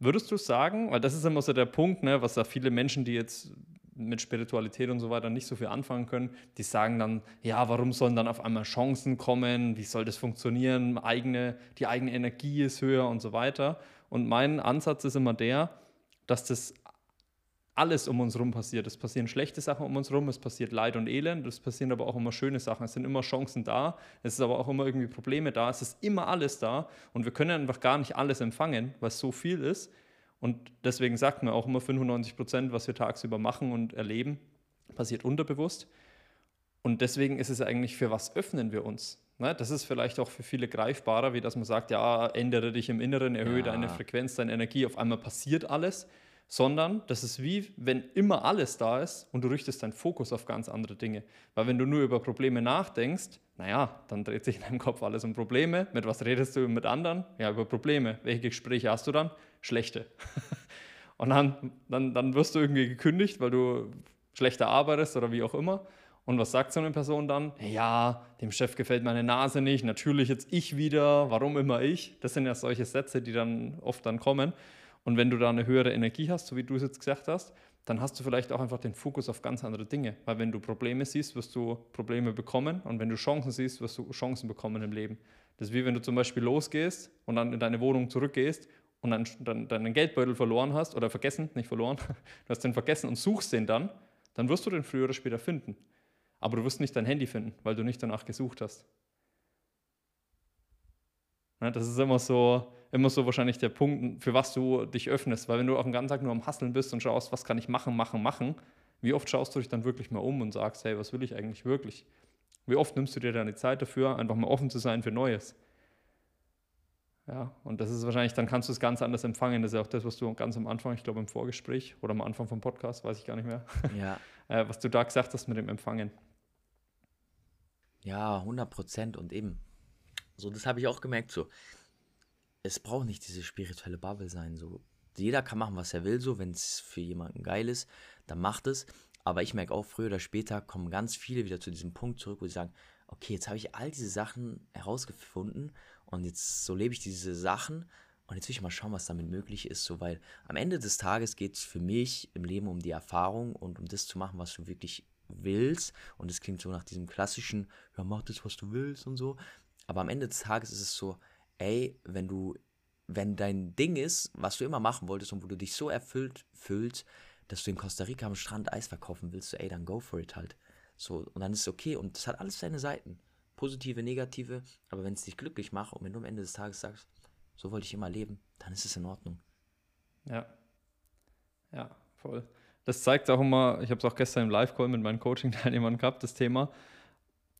Würdest du sagen, weil das ist immer so der Punkt, ne, was da viele Menschen, die jetzt mit Spiritualität und so weiter nicht so viel anfangen können, die sagen dann, ja, warum sollen dann auf einmal Chancen kommen? Wie soll das funktionieren? Eigene, die eigene Energie ist höher und so weiter. Und mein Ansatz ist immer der, dass das alles um uns herum passiert. Es passieren schlechte Sachen um uns herum, es passiert Leid und Elend, es passieren aber auch immer schöne Sachen. Es sind immer Chancen da, es ist aber auch immer irgendwie Probleme da, es ist immer alles da und wir können einfach gar nicht alles empfangen, was so viel ist. Und deswegen sagt man auch immer 95 Prozent, was wir tagsüber machen und erleben, passiert unterbewusst. Und deswegen ist es eigentlich, für was öffnen wir uns? Ne? Das ist vielleicht auch für viele greifbarer, wie dass man sagt, ja, ändere dich im Inneren, erhöhe ja. deine Frequenz, deine Energie, auf einmal passiert alles sondern das ist wie, wenn immer alles da ist und du richtest deinen Fokus auf ganz andere Dinge. Weil wenn du nur über Probleme nachdenkst, naja, dann dreht sich in deinem Kopf alles um Probleme. Mit was redest du mit anderen? Ja, über Probleme. Welche Gespräche hast du dann? Schlechte. und dann, dann, dann wirst du irgendwie gekündigt, weil du schlechter arbeitest oder wie auch immer. Und was sagt so eine Person dann? Ja, dem Chef gefällt meine Nase nicht, natürlich jetzt ich wieder, warum immer ich? Das sind ja solche Sätze, die dann oft dann kommen. Und wenn du da eine höhere Energie hast, so wie du es jetzt gesagt hast, dann hast du vielleicht auch einfach den Fokus auf ganz andere Dinge. Weil wenn du Probleme siehst, wirst du Probleme bekommen. Und wenn du Chancen siehst, wirst du Chancen bekommen im Leben. Das ist wie wenn du zum Beispiel losgehst und dann in deine Wohnung zurückgehst und dann, dann deinen Geldbeutel verloren hast oder vergessen, nicht verloren, du hast den vergessen und suchst den dann, dann wirst du den früher oder später finden. Aber du wirst nicht dein Handy finden, weil du nicht danach gesucht hast. Das ist immer so, immer so wahrscheinlich der Punkt, für was du dich öffnest. Weil wenn du auch den ganzen Tag nur am Hasseln bist und schaust, was kann ich machen, machen, machen, wie oft schaust du dich dann wirklich mal um und sagst, hey, was will ich eigentlich wirklich? Wie oft nimmst du dir deine Zeit dafür, einfach mal offen zu sein für Neues? Ja, und das ist wahrscheinlich, dann kannst du es ganz anders empfangen. Das ist ja auch das, was du ganz am Anfang, ich glaube im Vorgespräch oder am Anfang vom Podcast, weiß ich gar nicht mehr, Ja, äh, was du da gesagt hast mit dem Empfangen. ja, 100 Prozent und eben. So, das habe ich auch gemerkt. So, es braucht nicht diese spirituelle Bubble sein. So, jeder kann machen, was er will. So, wenn es für jemanden geil ist, dann macht es. Aber ich merke auch, früher oder später kommen ganz viele wieder zu diesem Punkt zurück, wo sie sagen, okay, jetzt habe ich all diese Sachen herausgefunden und jetzt so lebe ich diese Sachen und jetzt will ich mal schauen, was damit möglich ist, so weil am Ende des Tages geht es für mich im Leben um die Erfahrung und um das zu machen, was du wirklich willst und es klingt so nach diesem klassischen, ja, mach das, was du willst und so, aber am Ende des Tages ist es so, ey, wenn du, wenn dein Ding ist, was du immer machen wolltest und wo du dich so erfüllt fühlst, dass du in Costa Rica am Strand Eis verkaufen willst, so, ey, dann go for it halt. So, und dann ist es okay und das hat alles seine Seiten. Positive, negative, aber wenn es dich glücklich macht und wenn du am Ende des Tages sagst, so wollte ich immer leben, dann ist es in Ordnung. Ja. Ja, voll. Das zeigt auch immer, ich habe es auch gestern im Live-Call mit meinen Coaching-Teilnehmern gehabt, das Thema.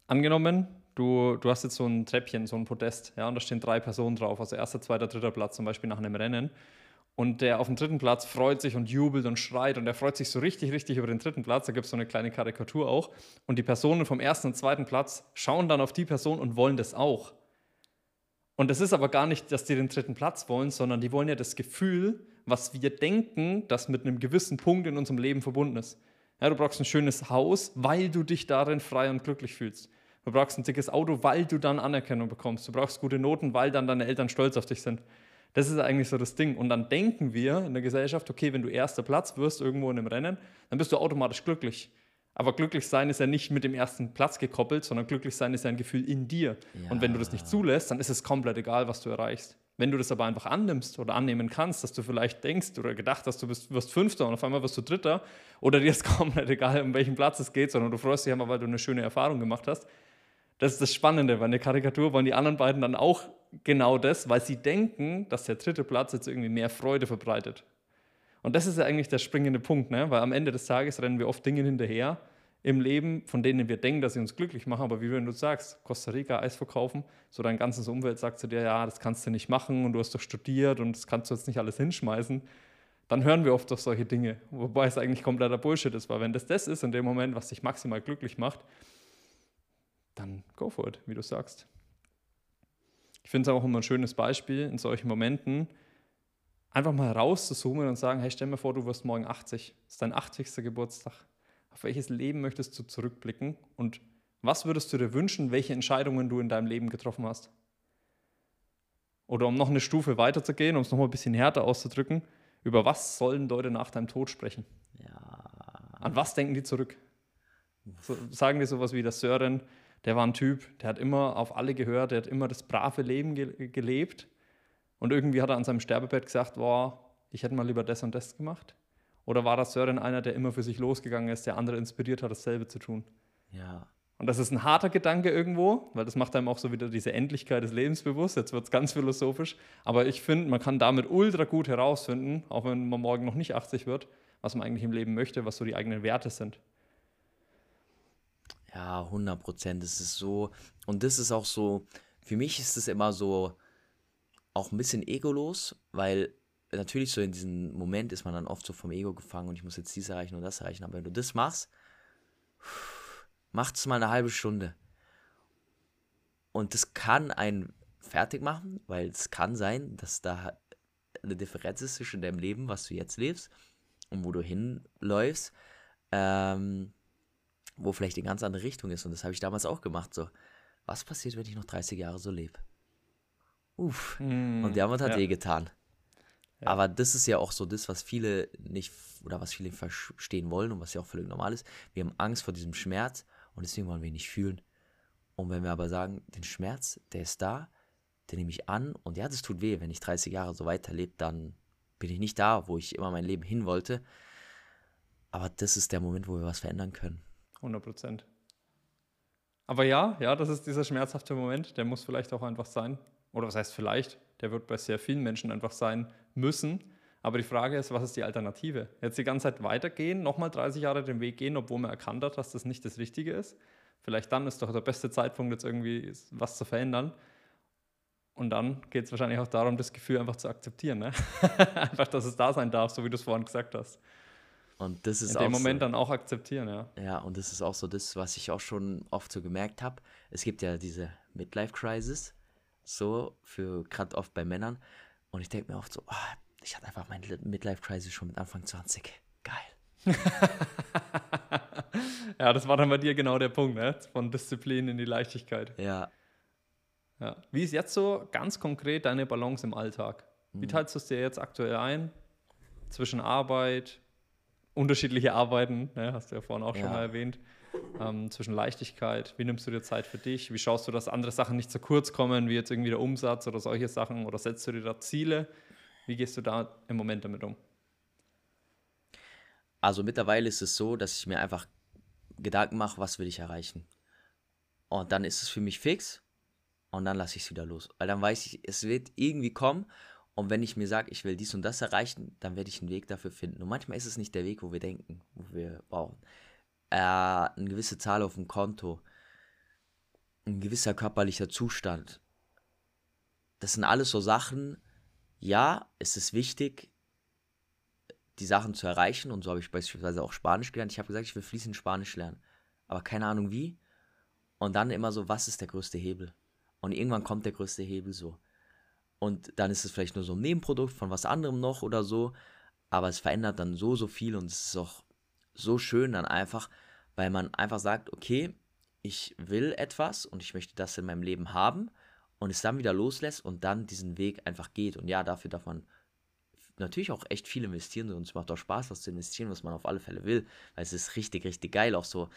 Angenommen, du, du hast jetzt so ein Treppchen, so ein Podest, ja, und da stehen drei Personen drauf, also erster, zweiter, dritter Platz, zum Beispiel nach einem Rennen. Und der auf dem dritten Platz freut sich und jubelt und schreit und er freut sich so richtig, richtig über den dritten Platz. Da gibt es so eine kleine Karikatur auch. Und die Personen vom ersten und zweiten Platz schauen dann auf die Person und wollen das auch. Und das ist aber gar nicht, dass die den dritten Platz wollen, sondern die wollen ja das Gefühl, was wir denken, das mit einem gewissen Punkt in unserem Leben verbunden ist. Ja, du brauchst ein schönes Haus, weil du dich darin frei und glücklich fühlst. Du brauchst ein dickes Auto, weil du dann Anerkennung bekommst. Du brauchst gute Noten, weil dann deine Eltern stolz auf dich sind. Das ist eigentlich so das Ding. Und dann denken wir in der Gesellschaft, okay, wenn du erster Platz wirst irgendwo in einem Rennen, dann bist du automatisch glücklich. Aber glücklich sein ist ja nicht mit dem ersten Platz gekoppelt, sondern glücklich sein ist ja ein Gefühl in dir. Und wenn du das nicht zulässt, dann ist es komplett egal, was du erreichst. Wenn du das aber einfach annimmst oder annehmen kannst, dass du vielleicht denkst oder gedacht hast, du bist, wirst Fünfter und auf einmal wirst du Dritter oder dir ist komplett egal, um welchen Platz es geht, sondern du freust dich einmal, weil du eine schöne Erfahrung gemacht hast, das ist das Spannende, weil in der Karikatur wollen die anderen beiden dann auch genau das, weil sie denken, dass der dritte Platz jetzt irgendwie mehr Freude verbreitet. Und das ist ja eigentlich der springende Punkt, ne? weil am Ende des Tages rennen wir oft Dinge hinterher im Leben, von denen wir denken, dass sie uns glücklich machen. Aber wie wenn du sagst, Costa Rica Eis verkaufen, so dein ganzes Umwelt sagt zu dir, ja, das kannst du nicht machen und du hast doch studiert und das kannst du jetzt nicht alles hinschmeißen. Dann hören wir oft auf solche Dinge, wobei es eigentlich kompletter Bullshit ist, weil wenn das das ist in dem Moment, was dich maximal glücklich macht, dann go for it, wie du sagst. Ich finde es auch immer ein schönes Beispiel in solchen Momenten, einfach mal rauszuzoomen und sagen, hey, stell mir vor, du wirst morgen 80, das ist dein 80. Geburtstag. Auf welches Leben möchtest du zurückblicken und was würdest du dir wünschen, welche Entscheidungen du in deinem Leben getroffen hast? Oder um noch eine Stufe weiter zu gehen, um es nochmal ein bisschen härter auszudrücken, über was sollen Leute nach deinem Tod sprechen? Ja, An was denken die zurück? So, sagen die sowas wie der Sören, der war ein Typ, der hat immer auf alle gehört, der hat immer das brave Leben ge gelebt. Und irgendwie hat er an seinem Sterbebett gesagt, boah, ich hätte mal lieber das und das gemacht. Oder war das Sören einer, der immer für sich losgegangen ist, der andere inspiriert hat, dasselbe zu tun? ja, Und das ist ein harter Gedanke irgendwo, weil das macht einem auch so wieder diese Endlichkeit des Lebens bewusst. Jetzt wird es ganz philosophisch. Aber ich finde, man kann damit ultra gut herausfinden, auch wenn man morgen noch nicht 80 wird, was man eigentlich im Leben möchte, was so die eigenen Werte sind. Ja, 100 Prozent. Das ist so. Und das ist auch so. Für mich ist es immer so. Auch ein bisschen egolos, weil natürlich so in diesem Moment ist man dann oft so vom Ego gefangen und ich muss jetzt dies erreichen und das erreichen. Aber wenn du das machst, macht es mal eine halbe Stunde. Und das kann einen fertig machen, weil es kann sein, dass da eine Differenz ist zwischen deinem Leben, was du jetzt lebst und wo du hinläufst. Ähm, wo vielleicht eine ganz andere Richtung ist. Und das habe ich damals auch gemacht. So, was passiert, wenn ich noch 30 Jahre so lebe? Uff. Und der hat ja. eh getan. Ja. Aber das ist ja auch so das, was viele nicht oder was viele verstehen wollen und was ja auch völlig normal ist. Wir haben Angst vor diesem Schmerz und deswegen wollen wir ihn nicht fühlen. Und wenn wir aber sagen, den Schmerz, der ist da, den nehme ich an und ja, das tut weh. Wenn ich 30 Jahre so weiterlebe, dann bin ich nicht da, wo ich immer mein Leben hin wollte. Aber das ist der Moment, wo wir was verändern können. 100 Prozent. Aber ja, ja, das ist dieser schmerzhafte Moment, der muss vielleicht auch einfach sein. Oder was heißt vielleicht? Der wird bei sehr vielen Menschen einfach sein müssen. Aber die Frage ist, was ist die Alternative? Jetzt die ganze Zeit weitergehen, nochmal 30 Jahre den Weg gehen, obwohl man erkannt hat, dass das nicht das Richtige ist. Vielleicht dann ist doch der beste Zeitpunkt, jetzt irgendwie was zu verändern. Und dann geht es wahrscheinlich auch darum, das Gefühl einfach zu akzeptieren. Ne? einfach, dass es da sein darf, so wie du es vorhin gesagt hast. Und das ist In dem Moment so, dann auch akzeptieren, ja. Ja, und das ist auch so das, was ich auch schon oft so gemerkt habe. Es gibt ja diese Midlife-Crisis, so für gerade oft bei Männern. Und ich denke mir oft so, oh, ich hatte einfach meine Midlife-Crisis schon mit Anfang 20. Geil. ja, das war dann bei dir genau der Punkt, ne? Von Disziplin in die Leichtigkeit. Ja. ja. Wie ist jetzt so ganz konkret deine Balance im Alltag? Wie teilst du es dir jetzt aktuell ein? Zwischen Arbeit, unterschiedliche Arbeiten, ne? hast du ja vorhin auch schon Ja. mal erwähnt. Ähm, zwischen Leichtigkeit, wie nimmst du dir Zeit für dich? Wie schaust du, dass andere Sachen nicht zu kurz kommen, wie jetzt irgendwie der Umsatz oder solche Sachen? Oder setzt du dir da Ziele? Wie gehst du da im Moment damit um? Also mittlerweile ist es so, dass ich mir einfach Gedanken mache, was will ich erreichen. Und dann ist es für mich fix und dann lasse ich es wieder los. Weil dann weiß ich, es wird irgendwie kommen. Und wenn ich mir sage, ich will dies und das erreichen, dann werde ich einen Weg dafür finden. Und manchmal ist es nicht der Weg, wo wir denken, wo wir brauchen. Äh, eine gewisse Zahl auf dem Konto, ein gewisser körperlicher Zustand. Das sind alles so Sachen, ja, es ist wichtig, die Sachen zu erreichen. Und so habe ich beispielsweise auch Spanisch gelernt. Ich habe gesagt, ich will fließend Spanisch lernen. Aber keine Ahnung wie. Und dann immer so, was ist der größte Hebel? Und irgendwann kommt der größte Hebel so. Und dann ist es vielleicht nur so ein Nebenprodukt von was anderem noch oder so. Aber es verändert dann so, so viel und es ist auch so schön dann einfach, weil man einfach sagt, okay, ich will etwas und ich möchte das in meinem Leben haben und es dann wieder loslässt und dann diesen Weg einfach geht. Und ja, dafür darf man natürlich auch echt viel investieren und es macht auch Spaß, was zu investieren, was man auf alle Fälle will, weil es ist richtig, richtig geil, auch so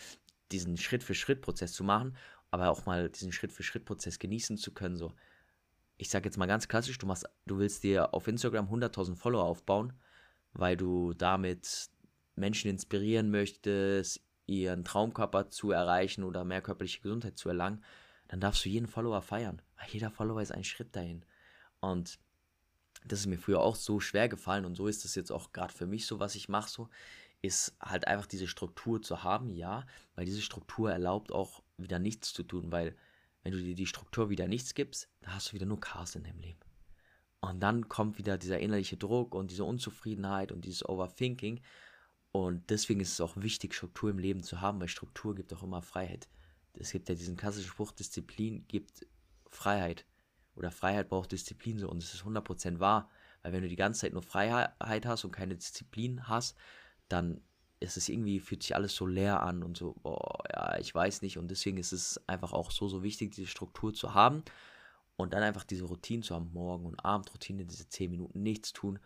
diesen Schritt-für-Schritt-Prozess zu machen, aber auch mal diesen Schritt-für-Schritt-Prozess genießen zu können, so. Ich sag jetzt mal ganz klassisch, du machst, du willst dir auf Instagram 100.000 Follower aufbauen, weil du damit Menschen inspirieren möchtest, ihren Traumkörper zu erreichen oder mehr körperliche Gesundheit zu erlangen, dann darfst du jeden Follower feiern, weil jeder Follower ist ein Schritt dahin. Und das ist mir früher auch so schwer gefallen und so ist es jetzt auch gerade für mich so, was ich mache, so, ist halt einfach diese Struktur zu haben, ja, weil diese Struktur erlaubt auch wieder nichts zu tun, weil wenn du dir die Struktur wieder nichts gibst, dann hast du wieder nur Chaos in deinem Leben. Und dann kommt wieder dieser innerliche Druck und diese Unzufriedenheit und dieses Overthinking. Und deswegen ist es auch wichtig, Struktur im Leben zu haben, weil Struktur gibt auch immer Freiheit. Es gibt ja diesen klassischen Spruch, Disziplin gibt Freiheit. Oder Freiheit braucht Disziplin so. Und es ist 100% wahr. Weil wenn du die ganze Zeit nur Freiheit hast und keine Disziplin hast, dann ist es irgendwie, fühlt sich alles so leer an und so, boah, ja, ich weiß nicht. Und deswegen ist es einfach auch so, so wichtig, diese Struktur zu haben und dann einfach diese Routine zu haben, Morgen- und Abendroutine, diese 10 Minuten nichts tun,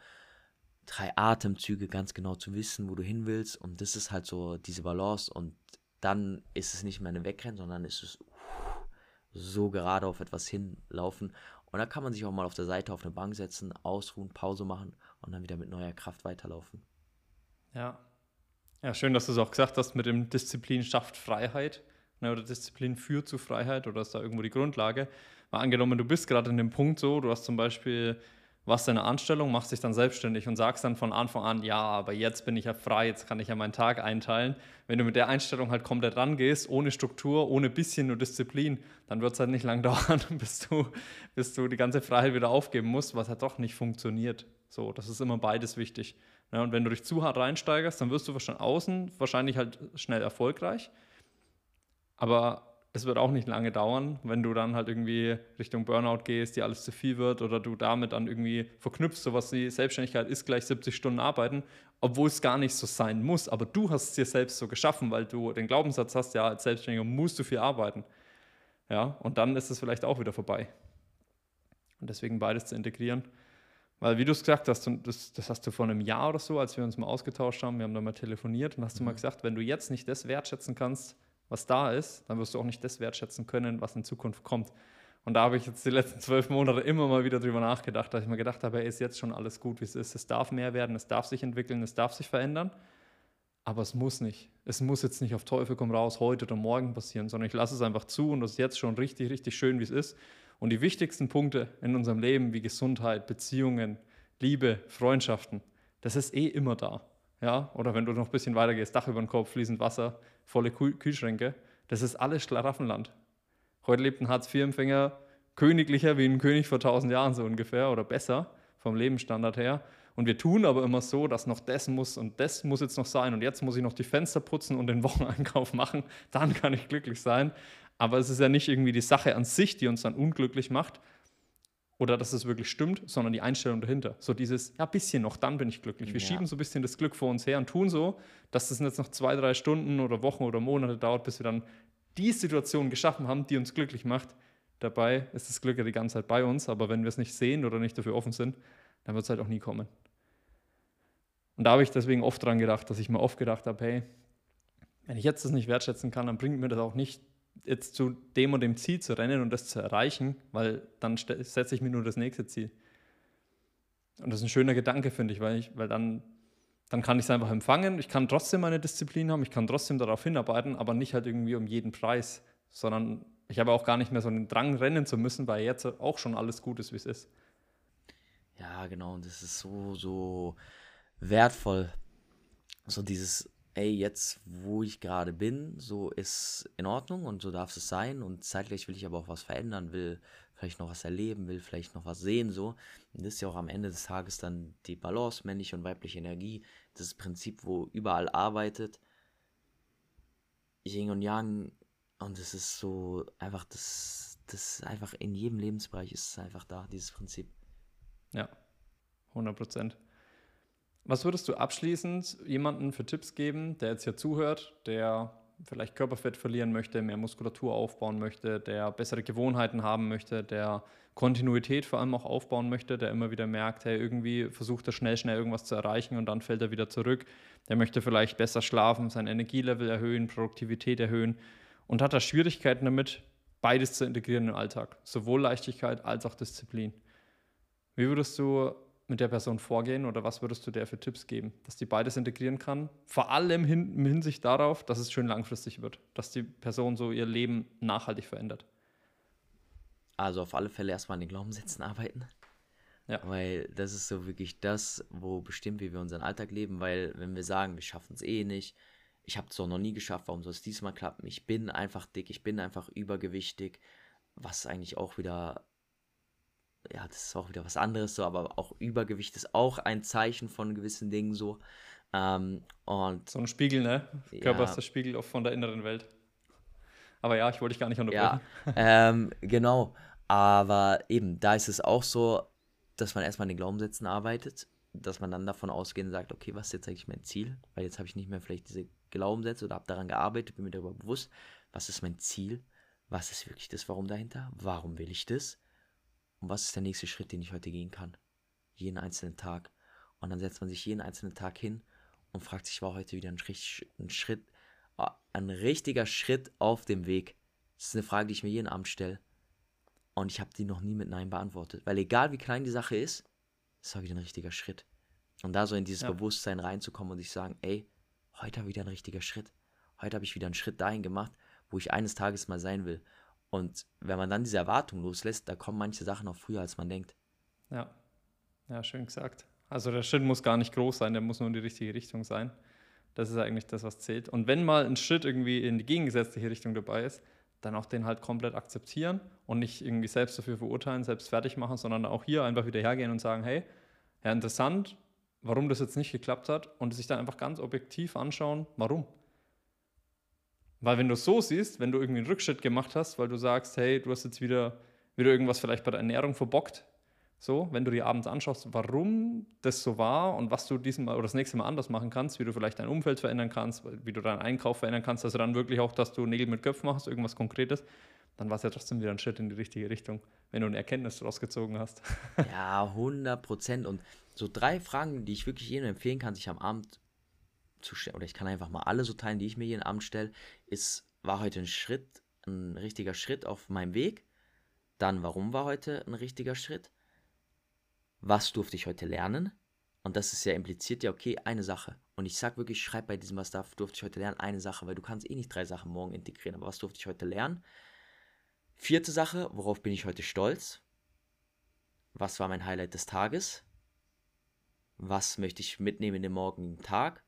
drei Atemzüge, ganz genau zu wissen, wo du hin willst. Und das ist halt so diese Balance. Und dann ist es nicht mehr eine Wegrennen, sondern ist es so gerade auf etwas hinlaufen. Und da kann man sich auch mal auf der Seite auf eine Bank setzen, ausruhen, Pause machen und dann wieder mit neuer Kraft weiterlaufen. Ja. Ja, schön, dass du es auch gesagt hast, mit dem Disziplin schafft Freiheit. Ne, oder Disziplin führt zu Freiheit oder ist da irgendwo die Grundlage. Mal angenommen, du bist gerade in dem Punkt so, du hast zum Beispiel, was deine Anstellung, machst dich dann selbstständig und sagst dann von Anfang an, ja, aber jetzt bin ich ja frei, jetzt kann ich ja meinen Tag einteilen. Wenn du mit der Einstellung halt komplett rangehst, ohne Struktur, ohne bisschen nur Disziplin, dann wird es halt nicht lang dauern, bis du, bis du die ganze Freiheit wieder aufgeben musst, was halt doch nicht funktioniert. So, das ist immer beides wichtig. Ja, und wenn du dich zu hart reinsteigerst, dann wirst du von außen wahrscheinlich halt schnell erfolgreich. Aber es wird auch nicht lange dauern, wenn du dann halt irgendwie Richtung Burnout gehst, dir alles zu viel wird oder du damit dann irgendwie verknüpfst, sowas wie Selbstständigkeit ist gleich 70 Stunden arbeiten, obwohl es gar nicht so sein muss. Aber du hast es dir selbst so geschaffen, weil du den Glaubenssatz hast, ja, als Selbstständiger musst du viel arbeiten. Ja, und dann ist es vielleicht auch wieder vorbei. Und deswegen beides zu integrieren. Weil, wie du es gesagt hast, und das, das hast du vor einem Jahr oder so, als wir uns mal ausgetauscht haben, wir haben da mal telefoniert und hast du mal gesagt, wenn du jetzt nicht das wertschätzen kannst, was da ist, dann wirst du auch nicht das wertschätzen können, was in Zukunft kommt. Und da habe ich jetzt die letzten zwölf Monate immer mal wieder drüber nachgedacht, dass ich mir gedacht habe, ey, ist jetzt schon alles gut, wie es ist. Es darf mehr werden, es darf sich entwickeln, es darf sich verändern. Aber es muss nicht. Es muss jetzt nicht auf Teufel komm raus heute oder morgen passieren, sondern ich lasse es einfach zu und das ist jetzt schon richtig, richtig schön, wie es ist. Und die wichtigsten Punkte in unserem Leben wie Gesundheit, Beziehungen, Liebe, Freundschaften, das ist eh immer da. Ja? Oder wenn du noch ein bisschen weiter gehst, Dach über den Kopf, fließend Wasser, volle Kühl Kühlschränke, das ist alles Schlaraffenland. Heute lebt ein Hartz-IV-Empfänger königlicher wie ein König vor tausend Jahren so ungefähr oder besser vom Lebensstandard her. Und wir tun aber immer so, dass noch das muss und das muss jetzt noch sein und jetzt muss ich noch die Fenster putzen und den Wocheneinkauf machen, dann kann ich glücklich sein. Aber es ist ja nicht irgendwie die Sache an sich, die uns dann unglücklich macht oder dass es wirklich stimmt, sondern die Einstellung dahinter. So dieses, ja, bisschen noch, dann bin ich glücklich. Wir ja. schieben so ein bisschen das Glück vor uns her und tun so, dass das jetzt noch zwei, drei Stunden oder Wochen oder Monate dauert, bis wir dann die Situation geschaffen haben, die uns glücklich macht. Dabei ist das Glück ja die ganze Zeit bei uns, aber wenn wir es nicht sehen oder nicht dafür offen sind, dann wird es halt auch nie kommen. Und da habe ich deswegen oft dran gedacht, dass ich mir oft gedacht habe, hey, wenn ich jetzt das nicht wertschätzen kann, dann bringt mir das auch nicht jetzt zu dem und dem Ziel zu rennen und das zu erreichen, weil dann setze ich mir nur das nächste Ziel. Und das ist ein schöner Gedanke, finde ich, weil, ich, weil dann, dann kann ich es einfach empfangen. Ich kann trotzdem meine Disziplin haben, ich kann trotzdem darauf hinarbeiten, aber nicht halt irgendwie um jeden Preis, sondern ich habe auch gar nicht mehr so einen Drang, rennen zu müssen, weil jetzt auch schon alles gut ist, wie es ist. Ja, genau. Und das ist so, so wertvoll. So dieses, ey, jetzt, wo ich gerade bin, so ist in Ordnung und so darf es sein. Und zeitgleich will ich aber auch was verändern, will vielleicht noch was erleben, will vielleicht noch was sehen, so. Und das ist ja auch am Ende des Tages dann die Balance, männliche und weibliche Energie. Das Prinzip, wo überall arbeitet. Yin und Yang und es ist so einfach, das, das einfach in jedem Lebensbereich ist es einfach da, dieses Prinzip. Ja, 100 Prozent. Was würdest du abschließend jemandem für Tipps geben, der jetzt hier zuhört, der vielleicht Körperfett verlieren möchte, mehr Muskulatur aufbauen möchte, der bessere Gewohnheiten haben möchte, der Kontinuität vor allem auch aufbauen möchte, der immer wieder merkt, hey, irgendwie versucht er schnell, schnell irgendwas zu erreichen und dann fällt er wieder zurück. Der möchte vielleicht besser schlafen, sein Energielevel erhöhen, Produktivität erhöhen und hat da Schwierigkeiten damit, beides zu integrieren im Alltag, sowohl Leichtigkeit als auch Disziplin. Wie würdest du mit der Person vorgehen oder was würdest du der für Tipps geben, dass die beides integrieren kann? Vor allem hin, in Hinsicht darauf, dass es schön langfristig wird, dass die Person so ihr Leben nachhaltig verändert. Also auf alle Fälle erstmal an den Glaubenssätzen arbeiten. Ja. Weil das ist so wirklich das, wo bestimmt, wie wir unseren Alltag leben, weil wenn wir sagen, wir schaffen es eh nicht, ich habe es doch noch nie geschafft, warum soll es diesmal klappen? Ich bin einfach dick, ich bin einfach übergewichtig, was eigentlich auch wieder, ja, das ist auch wieder was anderes so, aber auch Übergewicht ist auch ein Zeichen von gewissen Dingen so. Ähm, und so ein Spiegel, ne? Körper ist der Spiegel auch von der inneren Welt. Aber ja, ich wollte dich gar nicht unterbrechen. Ja, ähm, genau. Aber eben, da ist es auch so, dass man erstmal an den Glaubenssätzen arbeitet, dass man dann davon ausgehen und sagt, okay, was ist jetzt eigentlich mein Ziel? Weil jetzt habe ich nicht mehr vielleicht diese Glaubenssätze oder habe daran gearbeitet, bin mir darüber bewusst, was ist mein Ziel, was ist wirklich das Warum dahinter, warum will ich das und was ist der nächste Schritt, den ich heute gehen kann. Jeden einzelnen Tag. Und dann setzt man sich jeden einzelnen Tag hin und fragt sich, war heute wieder ein, ein Schritt, ein richtiger Schritt auf dem Weg? Das ist eine Frage, die ich mir jeden Abend stelle. Und ich habe die noch nie mit Nein beantwortet. Weil egal wie klein die Sache ist, es war wieder ein richtiger Schritt. Und da so in dieses ja. Bewusstsein reinzukommen und sich sagen, ey, heute habe ich wieder ein richtiger Schritt. Heute habe ich wieder einen Schritt dahin gemacht, wo ich eines Tages mal sein will. Und wenn man dann diese Erwartung loslässt, da kommen manche Sachen auch früher, als man denkt. Ja, ja, schön gesagt. Also der Schritt muss gar nicht groß sein, der muss nur in die richtige Richtung sein. Das ist eigentlich das, was zählt. Und wenn mal ein Schritt irgendwie in die gegengesetzliche Richtung dabei ist, dann auch den halt komplett akzeptieren und nicht irgendwie selbst dafür verurteilen, selbst fertig machen, sondern auch hier einfach wieder hergehen und sagen, hey, ja, interessant, warum das jetzt nicht geklappt hat und sich dann einfach ganz objektiv anschauen, warum. Weil wenn du es so siehst, wenn du irgendwie einen Rückschritt gemacht hast, weil du sagst, hey, du hast jetzt wieder, wieder irgendwas vielleicht bei der Ernährung verbockt, so, wenn du dir abends anschaust, warum das so war und was du diesmal oder das nächste Mal anders machen kannst, wie du vielleicht dein Umfeld verändern kannst, wie du deinen Einkauf verändern kannst, also dann wirklich auch, dass du Nägel mit Köpfen machst, irgendwas Konkretes, dann war es ja trotzdem wieder ein Schritt in die richtige Richtung, wenn du eine Erkenntnis daraus gezogen hast. ja, 100 Prozent. Und so drei Fragen, die ich wirklich jedem empfehlen kann, sich am Abend zu stellen, oder ich kann einfach mal alle so teilen, die ich mir jeden Abend stelle, ist, war heute ein Schritt, ein richtiger Schritt auf meinem Weg? Dann, warum war heute ein richtiger Schritt? Was durfte ich heute lernen? Und das ist ja impliziert ja, okay, eine Sache. Und ich sag wirklich, schreib bei diesem, was darf, durfte ich heute lernen, eine Sache, weil du kannst eh nicht drei Sachen morgen integrieren. Aber was durfte ich heute lernen? Vierte Sache, worauf bin ich heute stolz? Was war mein Highlight des Tages? Was möchte ich mitnehmen in den morgigen Tag?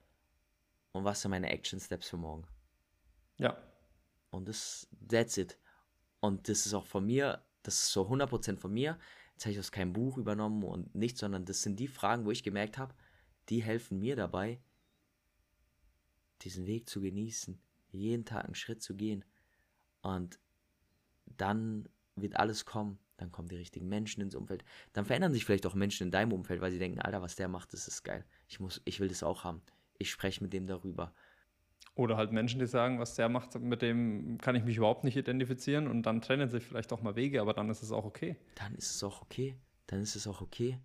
Und was sind meine Action Steps für morgen? Ja. Und das, that's it. Und das ist auch von mir, das ist so 100% von mir. Jetzt habe ich aus keinem Buch übernommen und nichts, sondern das sind die Fragen, wo ich gemerkt habe, die helfen mir dabei, diesen Weg zu genießen, jeden Tag einen Schritt zu gehen. Und dann wird alles kommen. Dann kommen die richtigen Menschen ins Umfeld. Dann verändern sich vielleicht auch Menschen in deinem Umfeld, weil sie denken, Alter, was der macht, das ist geil. Ich muss, ich will das auch haben. Ich spreche mit dem darüber. Oder halt Menschen, die sagen, was der macht, mit dem kann ich mich überhaupt nicht identifizieren und dann trennen sich vielleicht auch mal Wege, aber dann ist es auch okay. Dann ist es auch okay. Dann ist es auch okay.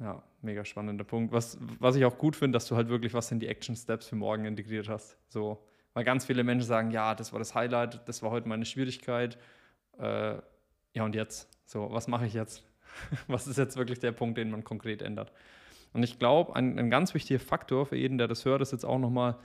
Ja, mega spannender Punkt. Was, was ich auch gut finde, dass du halt wirklich was in die Action Steps für morgen integriert hast. So, weil ganz viele Menschen sagen, ja, das war das Highlight, das war heute meine Schwierigkeit. Äh, ja, und jetzt? So, was mache ich jetzt? was ist jetzt wirklich der Punkt, den man konkret ändert? Und ich glaube, ein, ein ganz wichtiger Faktor für jeden, der das hört, ist jetzt auch nochmal,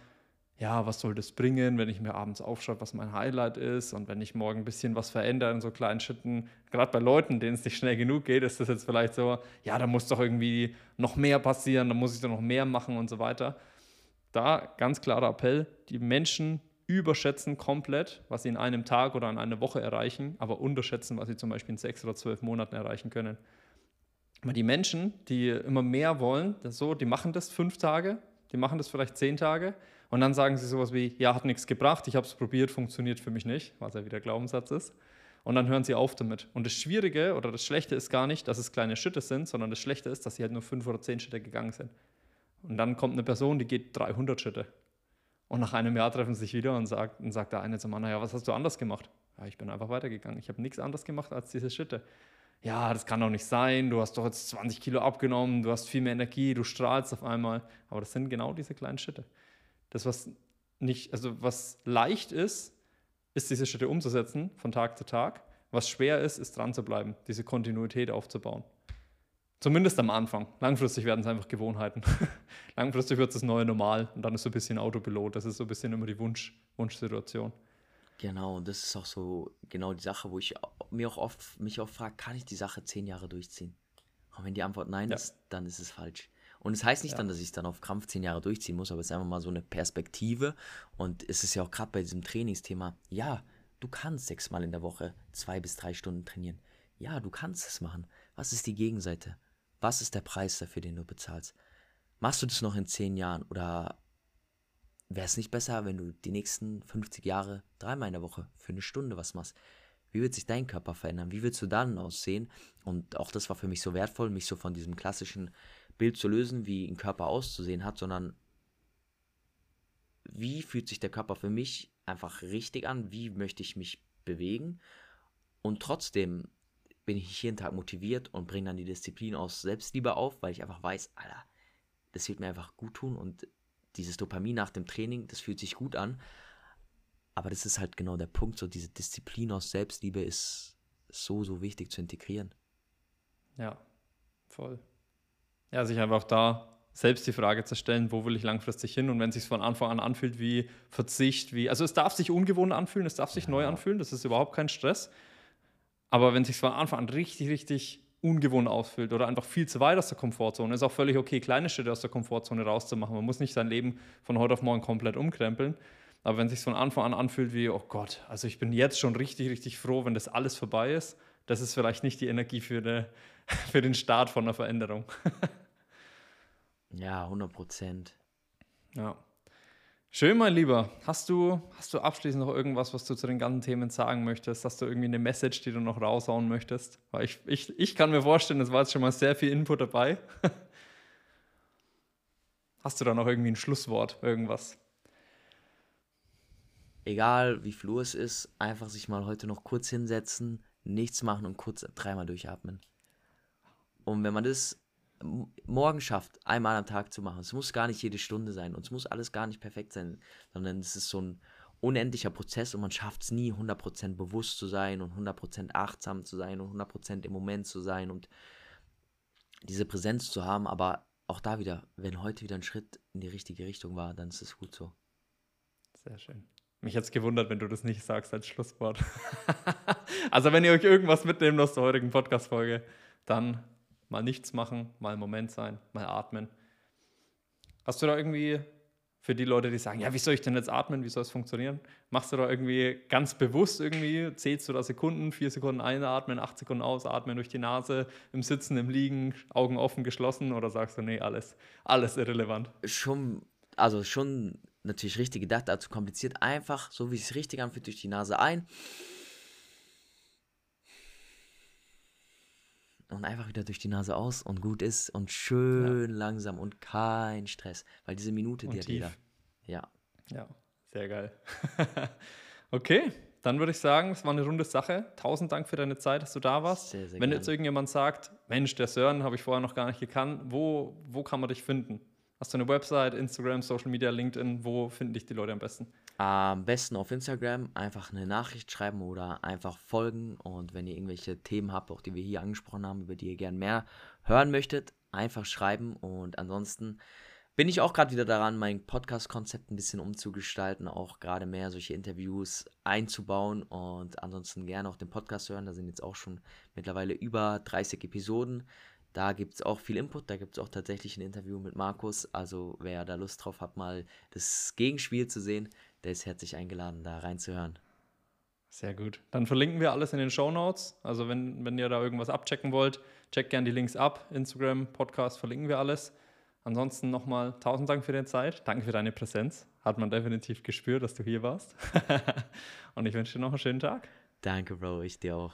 ja, was soll das bringen, wenn ich mir abends aufschreibe, was mein Highlight ist und wenn ich morgen ein bisschen was verändere in so kleinen Schritten. Gerade bei Leuten, denen es nicht schnell genug geht, ist das jetzt vielleicht so, ja, da muss doch irgendwie noch mehr passieren, da muss ich doch noch mehr machen und so weiter. Da ganz klarer Appell, die Menschen überschätzen komplett, was sie in einem Tag oder in einer Woche erreichen, aber unterschätzen, was sie zum Beispiel in sechs oder zwölf Monaten erreichen können. Aber die Menschen, die immer mehr wollen, so, die machen das fünf Tage, die machen das vielleicht zehn Tage und dann sagen sie sowas wie, ja, hat nichts gebracht, ich habe es probiert, funktioniert für mich nicht, was ja wieder Glaubenssatz ist. Und dann hören sie auf damit. Und das Schwierige oder das Schlechte ist gar nicht, dass es kleine Schritte sind, sondern das Schlechte ist, dass sie halt nur fünf oder zehn Schritte gegangen sind. Und dann kommt eine Person, die geht 300 Schritte. Und nach einem Jahr treffen sie sich wieder und sagt, und sagt der eine zum anderen, ja, was hast du anders gemacht? Ja, ich bin einfach weitergegangen. Ich habe nichts anderes gemacht als diese Schritte. Ja, das kann doch nicht sein. Du hast doch jetzt 20 Kilo abgenommen, du hast viel mehr Energie, du strahlst auf einmal. Aber das sind genau diese kleinen Schritte. Das, was nicht, also was leicht ist, ist diese Schritte umzusetzen von Tag zu Tag. Was schwer ist, ist dran zu bleiben, diese Kontinuität aufzubauen. Zumindest am Anfang. Langfristig werden es einfach Gewohnheiten. Langfristig wird es das neue Normal und dann ist so ein bisschen Autopilot. Das ist so ein bisschen immer die Wunsch, Wunschsituation. Genau, und das ist auch so genau die Sache, wo ich mir auch oft, mich auch frage, kann ich die Sache zehn Jahre durchziehen? Und wenn die Antwort nein ja. ist, dann ist es falsch. Und es das heißt nicht ja. dann, dass ich es dann auf Krampf zehn Jahre durchziehen muss, aber es ist einfach mal so eine Perspektive. Und es ist ja auch gerade bei diesem Trainingsthema, ja, du kannst sechsmal in der Woche zwei bis drei Stunden trainieren. Ja, du kannst es machen. Was ist die Gegenseite? Was ist der Preis dafür, den du bezahlst? Machst du das noch in zehn Jahren oder wäre es nicht besser, wenn du die nächsten 50 Jahre dreimal in der Woche für eine Stunde was machst? Wie wird sich dein Körper verändern? Wie willst du dann aussehen? Und auch das war für mich so wertvoll, mich so von diesem klassischen Bild zu lösen, wie ein Körper auszusehen hat, sondern wie fühlt sich der Körper für mich einfach richtig an? Wie möchte ich mich bewegen? Und trotzdem bin ich jeden Tag motiviert und bringe dann die Disziplin aus Selbstliebe auf, weil ich einfach weiß, Alter, das wird mir einfach gut tun und dieses Dopamin nach dem Training, das fühlt sich gut an. Aber das ist halt genau der Punkt, so diese Disziplin aus Selbstliebe ist so, so wichtig zu integrieren. Ja, voll. Ja, sich einfach da selbst die Frage zu stellen, wo will ich langfristig hin und wenn es sich von Anfang an anfühlt wie Verzicht, wie, also es darf sich ungewohnt anfühlen, es darf sich ja. neu anfühlen, das ist überhaupt kein Stress. Aber wenn es sich von Anfang an richtig, richtig ungewohnt ausfühlt oder einfach viel zu weit aus der Komfortzone, ist auch völlig okay, kleine Schritte aus der Komfortzone rauszumachen. Man muss nicht sein Leben von heute auf morgen komplett umkrempeln. Aber wenn es sich von Anfang an anfühlt wie, oh Gott, also ich bin jetzt schon richtig, richtig froh, wenn das alles vorbei ist, das ist vielleicht nicht die Energie für, eine, für den Start von einer Veränderung. ja, 100 Prozent. Ja. Schön, mein Lieber. Hast du, hast du abschließend noch irgendwas, was du zu den ganzen Themen sagen möchtest? Hast du irgendwie eine Message, die du noch raushauen möchtest? Weil ich, ich, ich kann mir vorstellen, es war jetzt schon mal sehr viel Input dabei. hast du da noch irgendwie ein Schlusswort, irgendwas? Egal wie Uhr es ist, einfach sich mal heute noch kurz hinsetzen, nichts machen und kurz dreimal durchatmen. Und wenn man das morgen schafft, einmal am Tag zu machen. Es muss gar nicht jede Stunde sein und es muss alles gar nicht perfekt sein, sondern es ist so ein unendlicher Prozess und man schafft es nie, 100% bewusst zu sein und 100% achtsam zu sein und 100% im Moment zu sein und diese Präsenz zu haben. Aber auch da wieder, wenn heute wieder ein Schritt in die richtige Richtung war, dann ist es gut so. Sehr schön. Mich hätte es gewundert, wenn du das nicht sagst als Schlusswort. also, wenn ihr euch irgendwas mitnehmt aus der heutigen Podcast-Folge, dann mal nichts machen, mal im Moment sein, mal atmen. Hast du da irgendwie für die Leute, die sagen, ja, wie soll ich denn jetzt atmen, wie soll es funktionieren? Machst du da irgendwie ganz bewusst irgendwie, zählst du da Sekunden, vier Sekunden einatmen, acht Sekunden ausatmen durch die Nase, im Sitzen, im Liegen, Augen offen, geschlossen oder sagst du, nee, alles, alles irrelevant? Schon, also schon natürlich richtig gedacht, also kompliziert, einfach, so wie es richtig anfühlt, durch die Nase ein. Und einfach wieder durch die Nase aus und gut ist und schön ja. langsam und kein Stress. Weil diese Minute, die hat jeder. Ja. Ja, sehr geil. okay, dann würde ich sagen, es war eine runde Sache. Tausend Dank für deine Zeit, dass du da warst. Sehr, sehr Wenn gerne. jetzt irgendjemand sagt, Mensch, der Sören habe ich vorher noch gar nicht gekannt, wo, wo kann man dich finden? Hast du eine Website, Instagram, Social Media, LinkedIn? Wo finden dich die Leute am besten? Am besten auf Instagram einfach eine Nachricht schreiben oder einfach folgen. Und wenn ihr irgendwelche Themen habt, auch die wir hier angesprochen haben, über die ihr gern mehr hören möchtet, einfach schreiben. Und ansonsten bin ich auch gerade wieder daran, mein Podcast-Konzept ein bisschen umzugestalten, auch gerade mehr solche Interviews einzubauen und ansonsten gerne auch den Podcast hören. Da sind jetzt auch schon mittlerweile über 30 Episoden. Da gibt es auch viel Input, da gibt es auch tatsächlich ein Interview mit Markus. Also wer da Lust drauf hat, mal das Gegenspiel zu sehen, der ist herzlich eingeladen, da reinzuhören. Sehr gut. Dann verlinken wir alles in den Show Notes. Also wenn, wenn ihr da irgendwas abchecken wollt, checkt gerne die Links ab. Instagram, Podcast, verlinken wir alles. Ansonsten nochmal tausend Dank für deine Zeit. Danke für deine Präsenz. Hat man definitiv gespürt, dass du hier warst. Und ich wünsche dir noch einen schönen Tag. Danke, Bro. Ich dir auch.